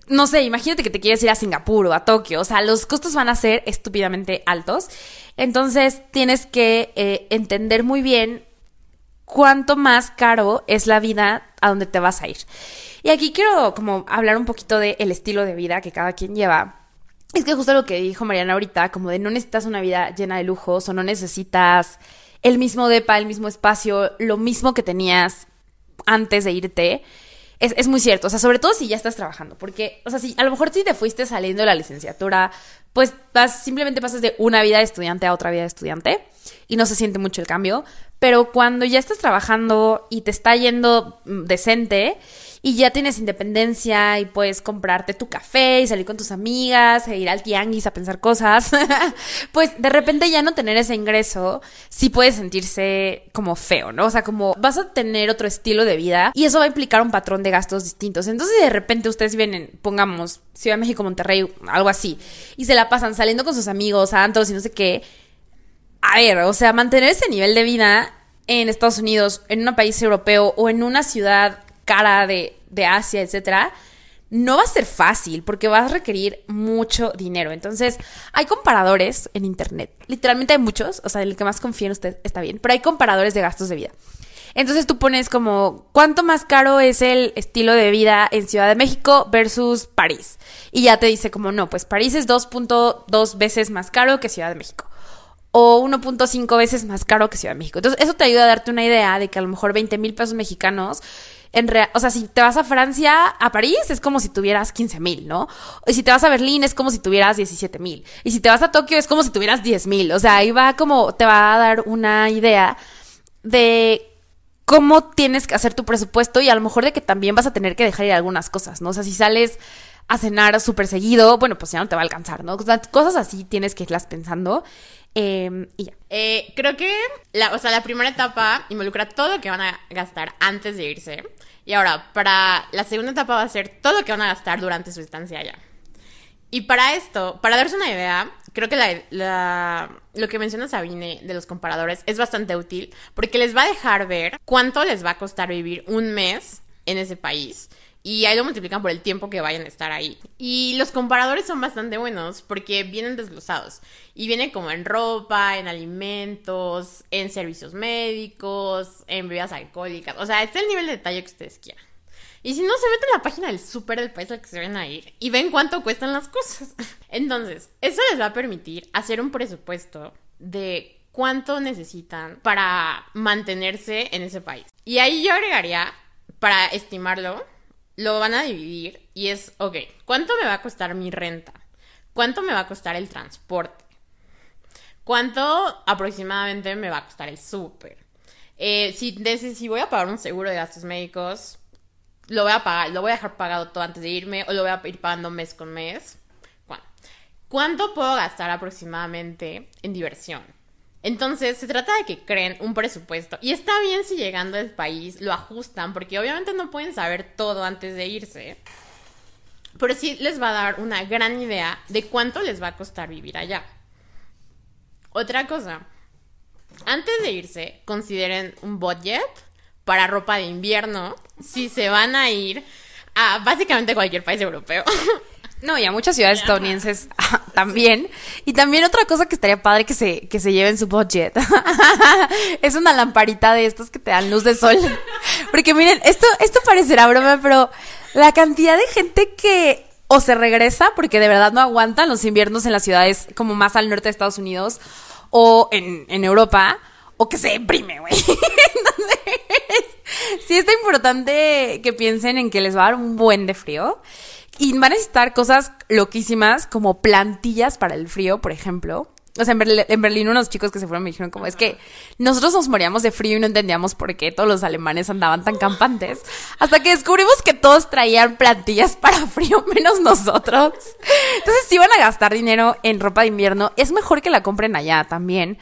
no sé, imagínate que te quieres ir a Singapur o a Tokio, o sea, los costos van a ser estúpidamente altos. Entonces, tienes que eh, entender muy bien cuánto más caro es la vida a donde te vas a ir. Y aquí quiero como hablar un poquito del el estilo de vida que cada quien lleva es que justo lo que dijo Mariana ahorita, como de no necesitas una vida llena de lujos o no necesitas el mismo depa, el mismo espacio, lo mismo que tenías antes de irte. Es, es, muy cierto, o sea, sobre todo si ya estás trabajando, porque, o sea, si a lo mejor si te fuiste saliendo de la licenciatura, pues vas, simplemente pasas de una vida de estudiante a otra vida de estudiante y no se siente mucho el cambio, pero cuando ya estás trabajando y te está yendo mm, decente y ya tienes independencia y puedes comprarte tu café y salir con tus amigas e ir al tianguis a pensar cosas, pues de repente ya no tener ese ingreso sí puede sentirse como feo, ¿no? O sea, como vas a tener otro estilo de vida y eso va a implicar un patrón de gastos distintos. Entonces de repente ustedes vienen, pongamos Ciudad de México, Monterrey, algo así, y se la pasan saliendo con sus amigos a y no sé qué. A ver, o sea, mantener ese nivel de vida en Estados Unidos, en un país europeo o en una ciudad cara de, de Asia, etcétera, no va a ser fácil porque vas a requerir mucho dinero. Entonces, hay comparadores en internet. Literalmente hay muchos, o sea, el que más confía en usted está bien, pero hay comparadores de gastos de vida. Entonces tú pones como cuánto más caro es el estilo de vida en Ciudad de México versus París. Y ya te dice como no, pues París es 2.2 veces más caro que Ciudad de México. O 1.5 veces más caro que Ciudad de México. Entonces eso te ayuda a darte una idea de que a lo mejor 20 mil pesos mexicanos en real, o sea, si te vas a Francia, a París, es como si tuvieras 15 mil, ¿no? Y si te vas a Berlín, es como si tuvieras 17 mil. Y si te vas a Tokio, es como si tuvieras 10 mil. O sea, ahí va como, te va a dar una idea de cómo tienes que hacer tu presupuesto y a lo mejor de que también vas a tener que dejar ir algunas cosas, ¿no? O sea, si sales a cenar súper seguido, bueno, pues ya no te va a alcanzar, ¿no? cosas así tienes que irlas pensando. Eh, y ya.
Eh, creo que, la, o sea, la primera etapa involucra todo lo que van a gastar antes de irse. Y ahora, para la segunda etapa va a ser todo lo que van a gastar durante su estancia allá. Y para esto, para darse una idea, creo que la, la, lo que menciona Sabine de los comparadores es bastante útil porque les va a dejar ver cuánto les va a costar vivir un mes en ese país y ahí lo multiplican por el tiempo que vayan a estar ahí. Y los comparadores son bastante buenos porque vienen desglosados. Y vienen como en ropa, en alimentos, en servicios médicos, en bebidas alcohólicas. O sea, este es el nivel de detalle que ustedes quieran. Y si no, se meten a la página del súper del país al que se ven a ir y ven cuánto cuestan las cosas. Entonces, eso les va a permitir hacer un presupuesto de cuánto necesitan para mantenerse en ese país. Y ahí yo agregaría, para estimarlo, lo van a dividir y es, ok, ¿cuánto me va a costar mi renta? ¿Cuánto me va a costar el transporte? ¿Cuánto aproximadamente me va a costar el súper? Eh, si, si voy a pagar un seguro de gastos médicos, lo voy a pagar, lo voy a dejar pagado todo antes de irme o lo voy a ir pagando mes con mes. ¿Cuánto puedo gastar aproximadamente en diversión? Entonces, se trata de que creen un presupuesto. Y está bien si llegando al país lo ajustan, porque obviamente no pueden saber todo antes de irse. Pero sí les va a dar una gran idea de cuánto les va a costar vivir allá. Otra cosa, antes de irse, consideren un budget para ropa de invierno si se van a ir a básicamente cualquier país europeo.
No, y a muchas ciudades estadounidenses también. Y también otra cosa que estaría padre que se, que se lleve en su budget. es una lamparita de estos que te dan luz de sol. Porque miren, esto, esto parecerá broma, pero la cantidad de gente que o se regresa porque de verdad no aguantan los inviernos en las ciudades como más al norte de Estados Unidos o en, en Europa, o que se deprime, güey. Entonces, sí está importante que piensen en que les va a dar un buen de frío. Y van a necesitar cosas loquísimas como plantillas para el frío, por ejemplo. O sea, en Berlín, en Berlín, unos chicos que se fueron me dijeron como, es que nosotros nos moríamos de frío y no entendíamos por qué todos los alemanes andaban tan campantes. Hasta que descubrimos que todos traían plantillas para frío, menos nosotros. Entonces, si van a gastar dinero en ropa de invierno, es mejor que la compren allá también.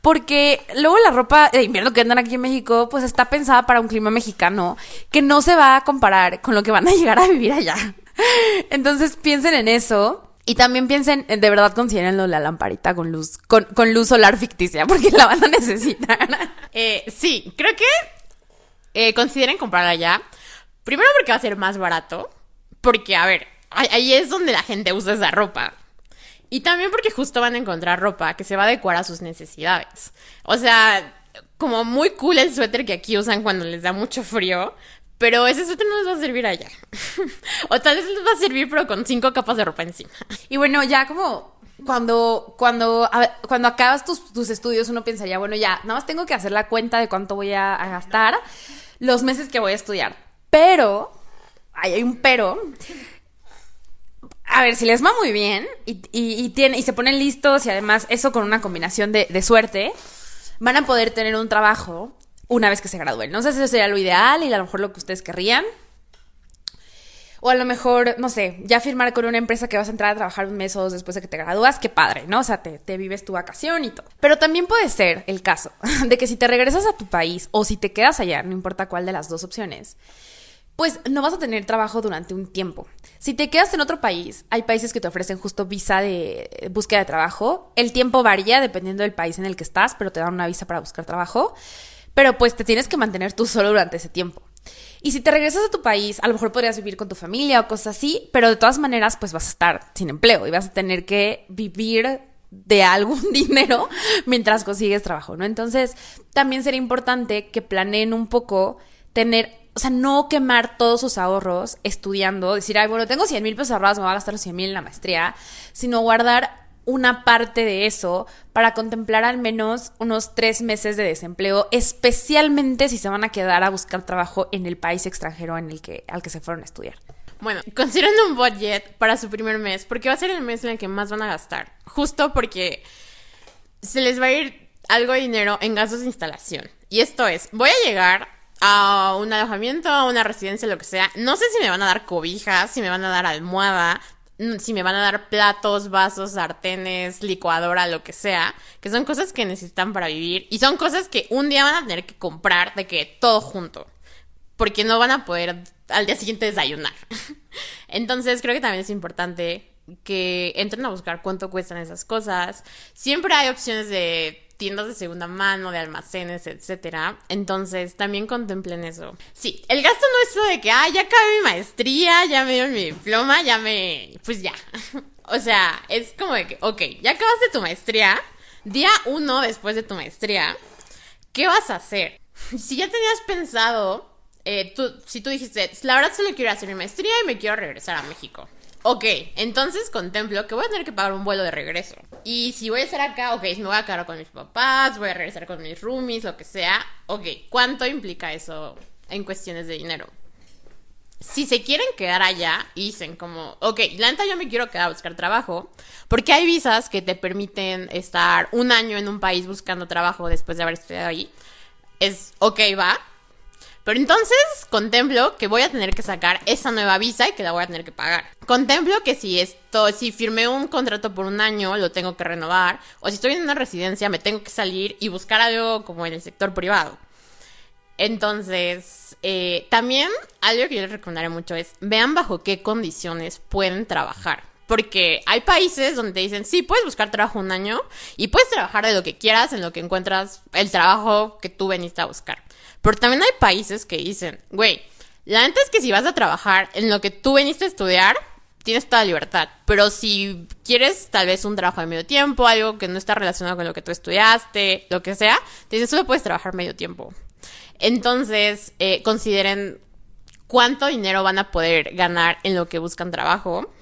Porque luego la ropa de invierno que andan aquí en México, pues está pensada para un clima mexicano que no se va a comparar con lo que van a llegar a vivir allá. Entonces piensen en eso. Y también piensen, de verdad considérenlo la lamparita con luz, con, con luz solar ficticia, porque la van a necesitar.
Eh, sí, creo que eh, consideren comprarla ya. Primero porque va a ser más barato. Porque, a ver, ahí es donde la gente usa esa ropa. Y también porque justo van a encontrar ropa que se va a adecuar a sus necesidades. O sea, como muy cool el suéter que aquí usan cuando les da mucho frío, pero ese suéter no les va a servir allá. o tal vez les va a servir, pero con cinco capas de ropa encima.
Y bueno, ya como cuando, cuando, cuando acabas tus, tus, estudios, uno pensaría, bueno, ya, nada más tengo que hacer la cuenta de cuánto voy a, gastar los meses que voy a estudiar. Pero, ahí hay un pero. A ver, si les va muy bien y, y, y, tiene, y se ponen listos y además eso con una combinación de, de suerte, van a poder tener un trabajo una vez que se gradúen. No sé si eso sería lo ideal y a lo mejor lo que ustedes querrían. O a lo mejor, no sé, ya firmar con una empresa que vas a entrar a trabajar un mes o dos después de que te gradúas, qué padre, ¿no? O sea, te, te, vives tu vacación y todo. Pero también puede ser el caso de que si te regresas a tu país o si te quedas allá, no importa cuál de las dos opciones, pues no vas a tener trabajo durante un tiempo. Si te quedas en otro país, hay países que te ofrecen justo visa de búsqueda de trabajo. El tiempo varía dependiendo del país en el que estás, pero te dan una visa para buscar trabajo. Pero pues te tienes que mantener tú solo durante ese tiempo. Y si te regresas a tu país, a lo mejor podrías vivir con tu familia o cosas así, pero de todas maneras, pues vas a estar sin empleo y vas a tener que vivir de algún dinero mientras consigues trabajo, ¿no? Entonces, también sería importante que planeen un poco tener, o sea, no quemar todos sus ahorros estudiando, decir, ay, bueno, tengo 100 mil pesos ahorrados, me voy a gastar los 100 mil en la maestría, sino guardar una parte de eso para contemplar al menos unos tres meses de desempleo, especialmente si se van a quedar a buscar trabajo en el país extranjero en el que, al que se fueron a estudiar.
Bueno, consideren un budget para su primer mes, porque va a ser el mes en el que más van a gastar. Justo porque se les va a ir algo de dinero en gastos de instalación. Y esto es, voy a llegar a un alojamiento, a una residencia, lo que sea. No sé si me van a dar cobijas, si me van a dar almohada, si me van a dar platos, vasos, sartenes, licuadora, lo que sea, que son cosas que necesitan para vivir y son cosas que un día van a tener que comprar de que todo junto, porque no van a poder al día siguiente desayunar. Entonces creo que también es importante que entren a buscar cuánto cuestan esas cosas. Siempre hay opciones de tiendas de segunda mano, de almacenes, etcétera. Entonces, también contemplen eso. Sí, el gasto no es de que, ah, ya acabé mi maestría, ya me dieron mi diploma, ya me. Pues ya. o sea, es como de que, ok, ya acabaste tu maestría, día uno después de tu maestría, ¿qué vas a hacer? Si ya tenías pensado, eh, tú, si tú dijiste, la verdad solo quiero hacer mi maestría y me quiero regresar a México. Ok, entonces contemplo que voy a tener que pagar un vuelo de regreso. Y si voy a estar acá, ok, me voy a quedar con mis papás, voy a regresar con mis roomies, lo que sea. Ok, ¿cuánto implica eso en cuestiones de dinero? Si se quieren quedar allá y dicen como, ok, la neta yo me quiero quedar a buscar trabajo, porque hay visas que te permiten estar un año en un país buscando trabajo después de haber estudiado ahí. Es, ok, va, Pero entonces contemplo que voy a tener que sacar esa nueva visa y que la voy a tener que pagar. Contemplo que si esto, si firmé un contrato por un año, lo tengo que renovar. O si estoy en una residencia, me tengo que salir y buscar algo como en el sector privado. Entonces, eh, también algo que yo les recomendaría mucho es vean bajo qué condiciones pueden trabajar. Porque hay países donde te dicen, sí, puedes buscar trabajo un año y puedes trabajar de lo que quieras en lo que encuentras el trabajo que tú veniste a buscar. Pero también hay países que dicen, güey, la neta es que si vas a trabajar en lo que tú veniste a estudiar, tienes toda libertad. Pero si quieres tal vez un trabajo de medio tiempo, algo que no está relacionado con lo que tú estudiaste, lo que sea, te solo puedes trabajar medio tiempo. Entonces, eh, consideren cuánto dinero van a poder ganar en lo que buscan trabajo.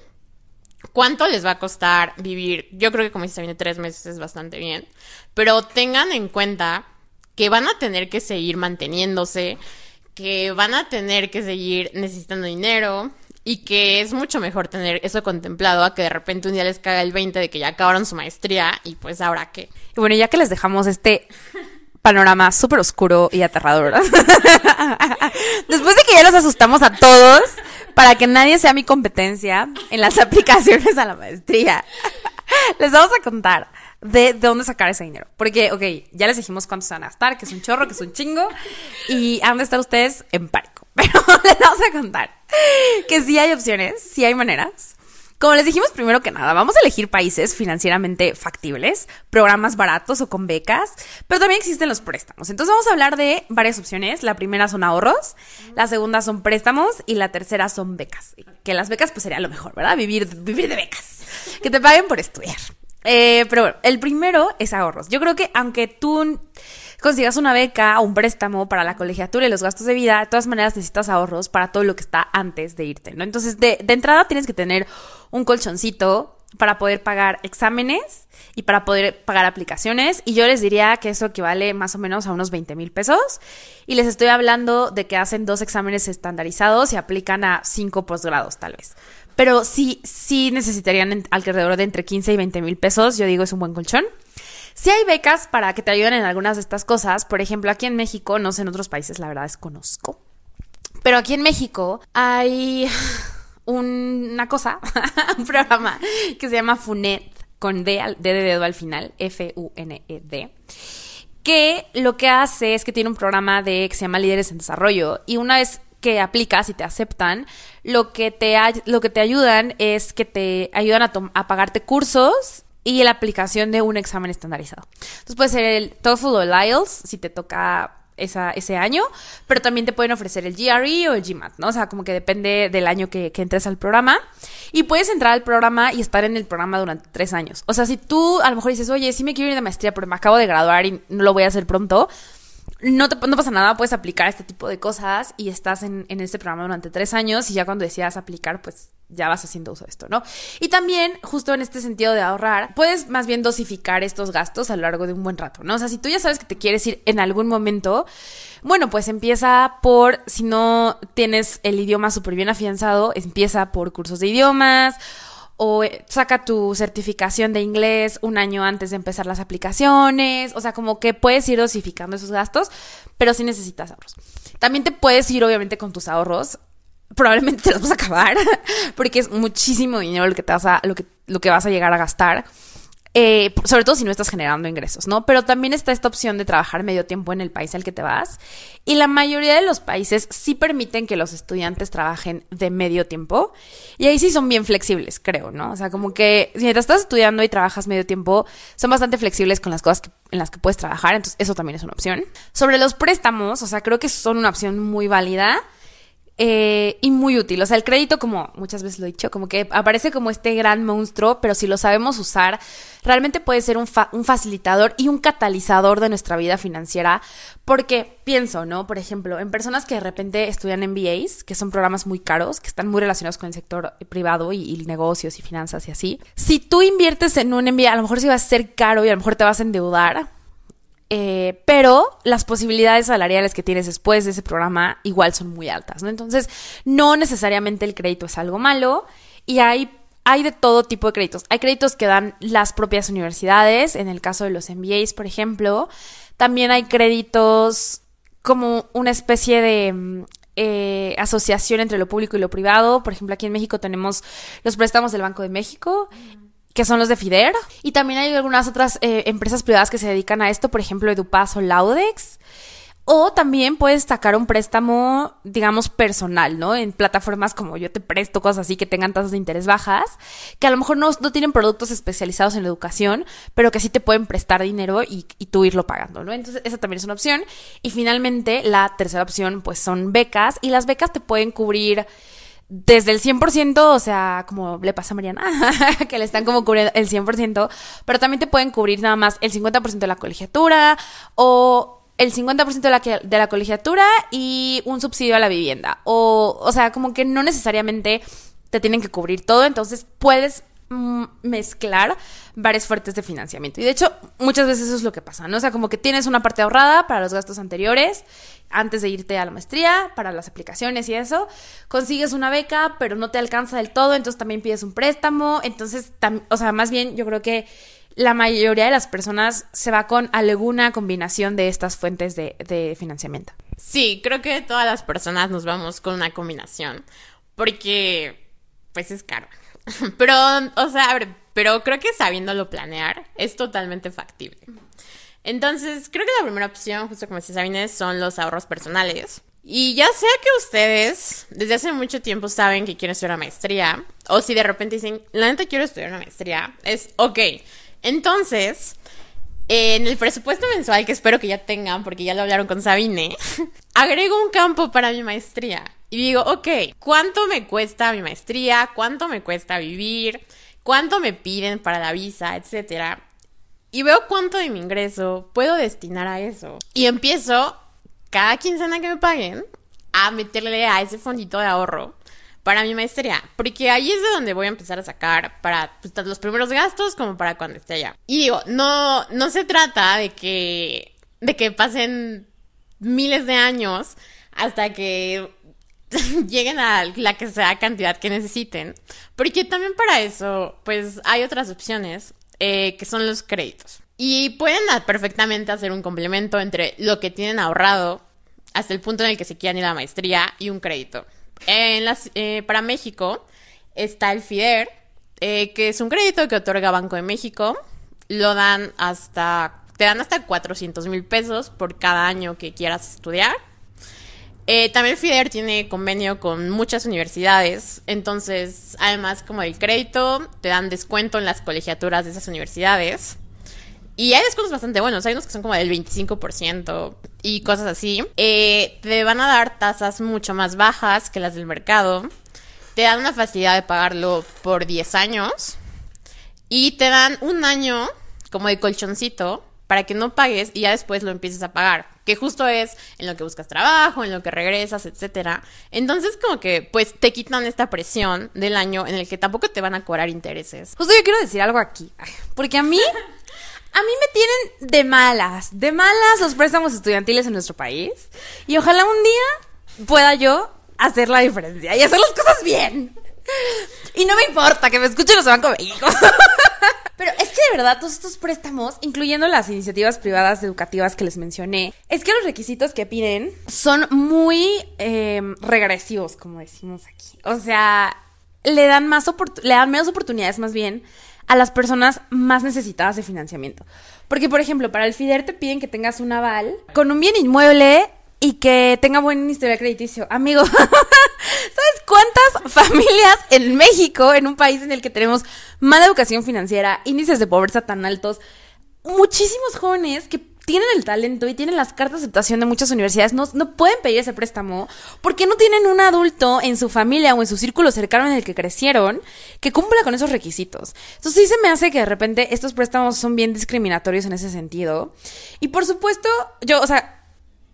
¿Cuánto les va a costar vivir? Yo creo que como dice viene tres meses es bastante bien. Pero tengan en cuenta que van a tener que seguir manteniéndose, que van a tener que seguir necesitando dinero y que es mucho mejor tener eso contemplado a que de repente un día les caga el 20 de que ya acabaron su maestría y pues ahora qué.
Y bueno, ya que les dejamos este panorama súper oscuro y aterrador. Después de que ya los asustamos a todos para que nadie sea mi competencia en las aplicaciones a la maestría, les vamos a contar de, dónde sacar ese dinero. Porque, ok, ya les dijimos cuántos van a gastar, que es un chorro, que es un chingo, y han de estar ustedes en pánico. Pero les vamos a contar que sí hay opciones, sí hay maneras. Como les dijimos primero que nada, vamos a elegir países financieramente factibles, programas baratos o con becas, pero también existen los préstamos. Entonces vamos a hablar de varias opciones. La primera son ahorros, la segunda son préstamos y la tercera son becas. Que las becas pues sería lo mejor, ¿verdad? Vivir, vivir de becas. Que te paguen por estudiar. Eh, pero bueno, el primero es ahorros. Yo creo que aunque tú consigas una beca o un préstamo para la colegiatura y los gastos de vida, de todas maneras necesitas ahorros para todo lo que está antes de irte, ¿no? Entonces, de, de entrada tienes que tener un colchoncito para poder pagar exámenes y para poder pagar aplicaciones. Y yo les diría que eso equivale más o menos a unos 20 mil pesos. Y les estoy hablando de que hacen dos exámenes estandarizados y aplican a cinco posgrados tal vez. Pero sí, sí necesitarían alrededor de entre 15 y 20 mil pesos. Yo digo, es un buen colchón. Si hay becas para que te ayuden en algunas de estas cosas. Por ejemplo, aquí en México, no sé en otros países, la verdad desconozco. Pero aquí en México hay una cosa, un programa que se llama FUNED, con D, D de dedo al final, F-U-N-E-D, que lo que hace es que tiene un programa de que se llama Líderes en Desarrollo y una vez que aplicas y te aceptan, lo que te, lo que te ayudan es que te ayudan a, a pagarte cursos y la aplicación de un examen estandarizado. Entonces puede ser el TOEFL o el IELTS si te toca ese año, pero también te pueden ofrecer el GRE o el GMAT, ¿no? O sea, como que depende del año que, que, entres al programa. Y puedes entrar al programa y estar en el programa durante tres años. O sea, si tú a lo mejor dices, oye, sí me quiero ir de maestría, pero me acabo de graduar y no lo voy a hacer pronto, no, te, pasa nada, puedes aplicar este tipo de cosas y estás en, en este programa durante tres años y ya cuando decidas aplicar, pues ya vas haciendo uso de esto, ¿no? Y también, justo en este sentido de ahorrar, puedes más bien dosificar estos gastos a lo largo de un buen rato, ¿no? O sea, si tú ya sabes que te quieres ir en algún momento, bueno, pues empieza por, si no tienes el idioma súper bien afianzado, empieza por cursos de idiomas o eh, saca tu certificación de inglés un año antes de empezar las aplicaciones, o sea, como que puedes ir dosificando esos gastos, pero sí necesitas ahorros. También te puedes ir, obviamente, con tus ahorros probablemente te los vas a acabar porque es muchísimo dinero lo que te vas a, lo que, lo que vas a llegar a gastar. Eh, sobre todo si no estás generando ingresos, ¿no? Pero también está esta opción de trabajar medio tiempo en el país al que te vas. Y la mayoría de los países sí permiten que los estudiantes trabajen de medio tiempo. Y ahí sí son bien flexibles, creo, ¿no? O sea, como que mientras estás estudiando y trabajas medio tiempo, son bastante flexibles con las cosas en las que puedes trabajar. Entonces, eso también es una opción. Sobre los préstamos, o sea, creo que son una opción muy válida. Eh, y muy útil. O sea, el crédito, como muchas veces lo he dicho, como que aparece como este gran monstruo, pero si lo sabemos usar, realmente puede ser un, facilitador y un catalizador de nuestra vida financiera. Porque pienso, ¿no? Por ejemplo, en personas que de repente estudian MBAs, que son programas muy caros, que están muy relacionados con el sector privado y, y negocios y finanzas y así. Si tú inviertes en un MBA, a lo mejor sí va a ser caro y a lo mejor te vas a endeudar eh, pero las posibilidades salariales que tienes después de ese programa igual son muy altas, ¿no? Entonces, no necesariamente el crédito es algo malo y hay, hay de todo tipo de créditos. Hay créditos que dan las propias universidades, en el caso de los MBAs, por ejemplo. También hay créditos como una especie de mm, eh, asociación entre lo público y lo privado. Por ejemplo, aquí en México tenemos los préstamos del Banco de México que son los de FIDER. Y también hay algunas otras eh, empresas privadas que se dedican a esto, por ejemplo, Edupaz o Laudex. O también puedes sacar un préstamo, digamos, personal, ¿no? En plataformas como yo te presto, cosas así que tengan tasas de interés bajas, que a lo mejor no, no tienen productos especializados en la educación, pero que sí te pueden prestar dinero y, y, tú irlo pagando, ¿no? Entonces, esa también es una opción. Y finalmente, la tercera opción, pues son becas, y las becas te pueden cubrir desde el 100%, o sea, como le pasa a Mariana, que le están como cubriendo el 100%, pero también te pueden cubrir nada más el 50% de la colegiatura o el 50% de la, de la colegiatura y un subsidio a la vivienda. O, o sea, como que no necesariamente te tienen que cubrir todo, entonces puedes mm, mezclar varias fuertes de financiamiento. Y de hecho, muchas veces eso es lo que pasa, ¿no? O sea, como que tienes una parte ahorrada para los gastos anteriores, antes de irte a la maestría, para las aplicaciones y eso, consigues una beca, pero no te alcanza del todo, entonces también pides un préstamo, entonces, o sea, más bien yo creo que la mayoría de las personas se va con alguna combinación de estas fuentes de, financiamiento.
Sí, creo que todas las personas nos vamos con una combinación, porque pues es caro. Pero, o sea, a ver, pero creo que sabiéndolo planear es totalmente factible. Entonces, creo que la primera opción, justo como decía Sabine, son los ahorros personales. Y ya sea que ustedes desde hace mucho tiempo saben que quieren estudiar una maestría, o si de repente dicen, la neta quiero estudiar una maestría, es ok, entonces, en el presupuesto mensual que espero que ya tengan, porque ya lo hablaron con Sabine, agrego un campo para mi maestría. Y digo, ok, ¿cuánto me cuesta mi maestría? ¿Cuánto me cuesta vivir? ¿Cuánto me piden para la visa? Etcétera. Y veo cuánto de mi ingreso puedo destinar a eso. Y empiezo, cada quincena que me paguen, a meterle a ese fondito de ahorro para mi maestría, porque ahí es de donde voy a empezar a sacar para pues, los primeros gastos como para cuando esté allá. Y digo, no, no se trata de que, de que pasen miles de años hasta que lleguen a la que sea cantidad que necesiten, porque también para eso, pues hay otras opciones eh, que son los créditos. Y pueden perfectamente hacer un complemento entre lo que tienen ahorrado hasta el punto en el que se quieran ir a la maestría y un crédito. En las, eh, para México está el FIDER, eh, que es un crédito que otorga Banco de México. Lo dan hasta, te dan hasta 400 mil pesos por cada año que quieras estudiar. Eh, también FIDER tiene convenio con muchas universidades, entonces, además como el crédito, te dan descuento en las colegiaturas de esas universidades. Y hay descuentos bastante buenos, hay unos que son como del 25% y cosas así. Eh, te van a dar tasas mucho más bajas que las del mercado. Te dan una facilidad de pagarlo por 10 años. Y te dan un año como de colchoncito para que no pagues y ya después lo empieces a pagar. Que justo es en lo que buscas trabajo, en lo que regresas, etcétera. Entonces, como que, pues, te quitan esta presión del año en el que tampoco te van a cobrar intereses.
Justo yo quiero decir algo aquí. Porque a mí a mí me tienen de malas, de malas los préstamos estudiantiles en nuestro país. Y ojalá un día pueda yo hacer la diferencia y hacer las cosas bien. Y no me importa que me escuchen los Banco México. Pero es que de verdad todos estos préstamos, incluyendo las iniciativas privadas educativas que les mencioné, es que los requisitos que piden son muy em, regresivos, como decimos aquí. O sea, le dan más le dan menos oportunidades más bien a las personas más necesitadas de financiamiento. Porque, por ejemplo, para el FIDER te piden que tengas un aval con un bien inmueble y que tenga buen historial crediticio. Amigo, ¿sabes cuántas familias en México, en un país en el que tenemos mala educación financiera, índices de pobreza tan altos, muchísimos jóvenes que tienen el talento y tienen las cartas de aceptación de muchas universidades, no, no pueden pedir ese préstamo porque no tienen un adulto en su familia o en su círculo cercano en el que crecieron que cumpla con esos requisitos. Entonces sí se me hace que de repente estos préstamos son bien discriminatorios en ese sentido. Y por supuesto, yo, o sea,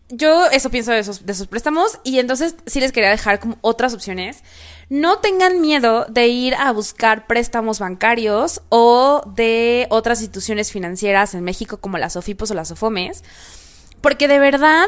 yo eso pienso de esos, de esos préstamos y entonces sí les quería dejar como otras opciones. No tengan miedo de ir a buscar préstamos bancarios o de otras instituciones financieras en México como las OFIPOS o las OFOMES, porque de verdad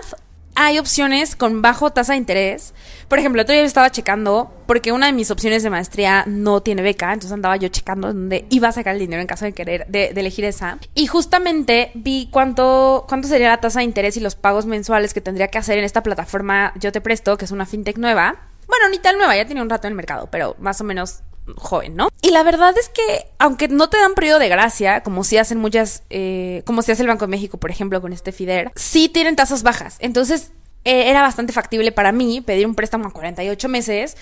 hay opciones con bajo tasa de interés. Por ejemplo, otro día yo estaba checando, porque una de mis opciones de maestría no tiene beca, entonces andaba yo checando dónde iba a sacar el dinero en caso de querer, de, elegir esa. Y justamente vi cuánto, cuánto sería la tasa de interés y los pagos mensuales que tendría que hacer en esta plataforma Yo Te Presto, que es una fintech nueva. Bueno, ni tan nueva, ya tenía un rato en el mercado, pero más o menos joven, ¿no? Y la verdad es que, aunque no te dan periodo de gracia, como si hacen muchas, eh, como si hace el Banco de México, por ejemplo, con este FIDER, sí tienen tasas bajas. Entonces, eh, era bastante factible para mí pedir un préstamo a 48 meses,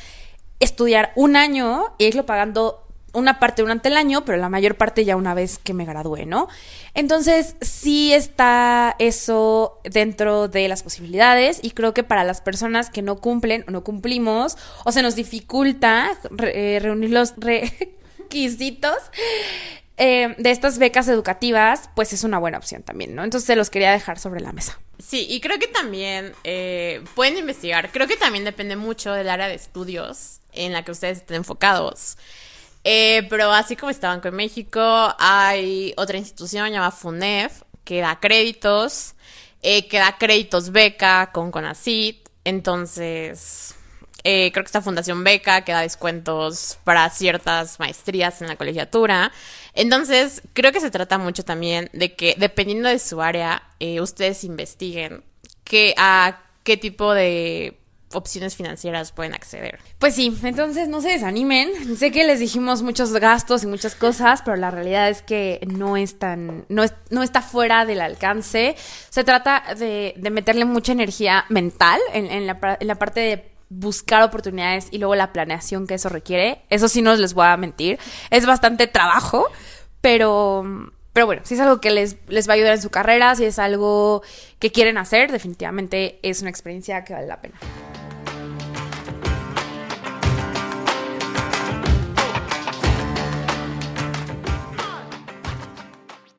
estudiar un año e irlo pagando una parte durante el año, pero la mayor parte ya una vez que me gradué, ¿no? Entonces, sí está eso dentro de las posibilidades y creo que para las personas que no cumplen o no cumplimos o se nos dificulta eh, reunir los requisitos eh, de estas becas educativas, pues es una buena opción también, ¿no? Entonces se los quería dejar sobre la mesa.
Sí, y creo que también eh, pueden investigar. Creo que también depende mucho del área de estudios en la que ustedes estén enfocados. Eh, pero así como está Banco de México, hay otra institución llamada FUNEF que da créditos, eh, que da créditos beca con CONACIT. Entonces, eh, creo que esta Fundación Beca que da descuentos para ciertas maestrías en la colegiatura. Entonces, creo que se trata mucho también de que, dependiendo de su área, ustedes investiguen que, a qué tipo de opciones financieras pueden acceder.
Pues sí, entonces no se desanimen. Sé que les dijimos muchos gastos y muchas cosas, pero la realidad es que no es tan, no, es, no está fuera del alcance. Se trata de, de meterle mucha energía mental en, en, la, en la parte de buscar oportunidades y luego la planeación que eso requiere. Eso sí no les voy a mentir. Es bastante trabajo, pero pero bueno, si es algo que les, les va a ayudar en su carrera, si es algo que quieren hacer, definitivamente es una experiencia que vale la pena.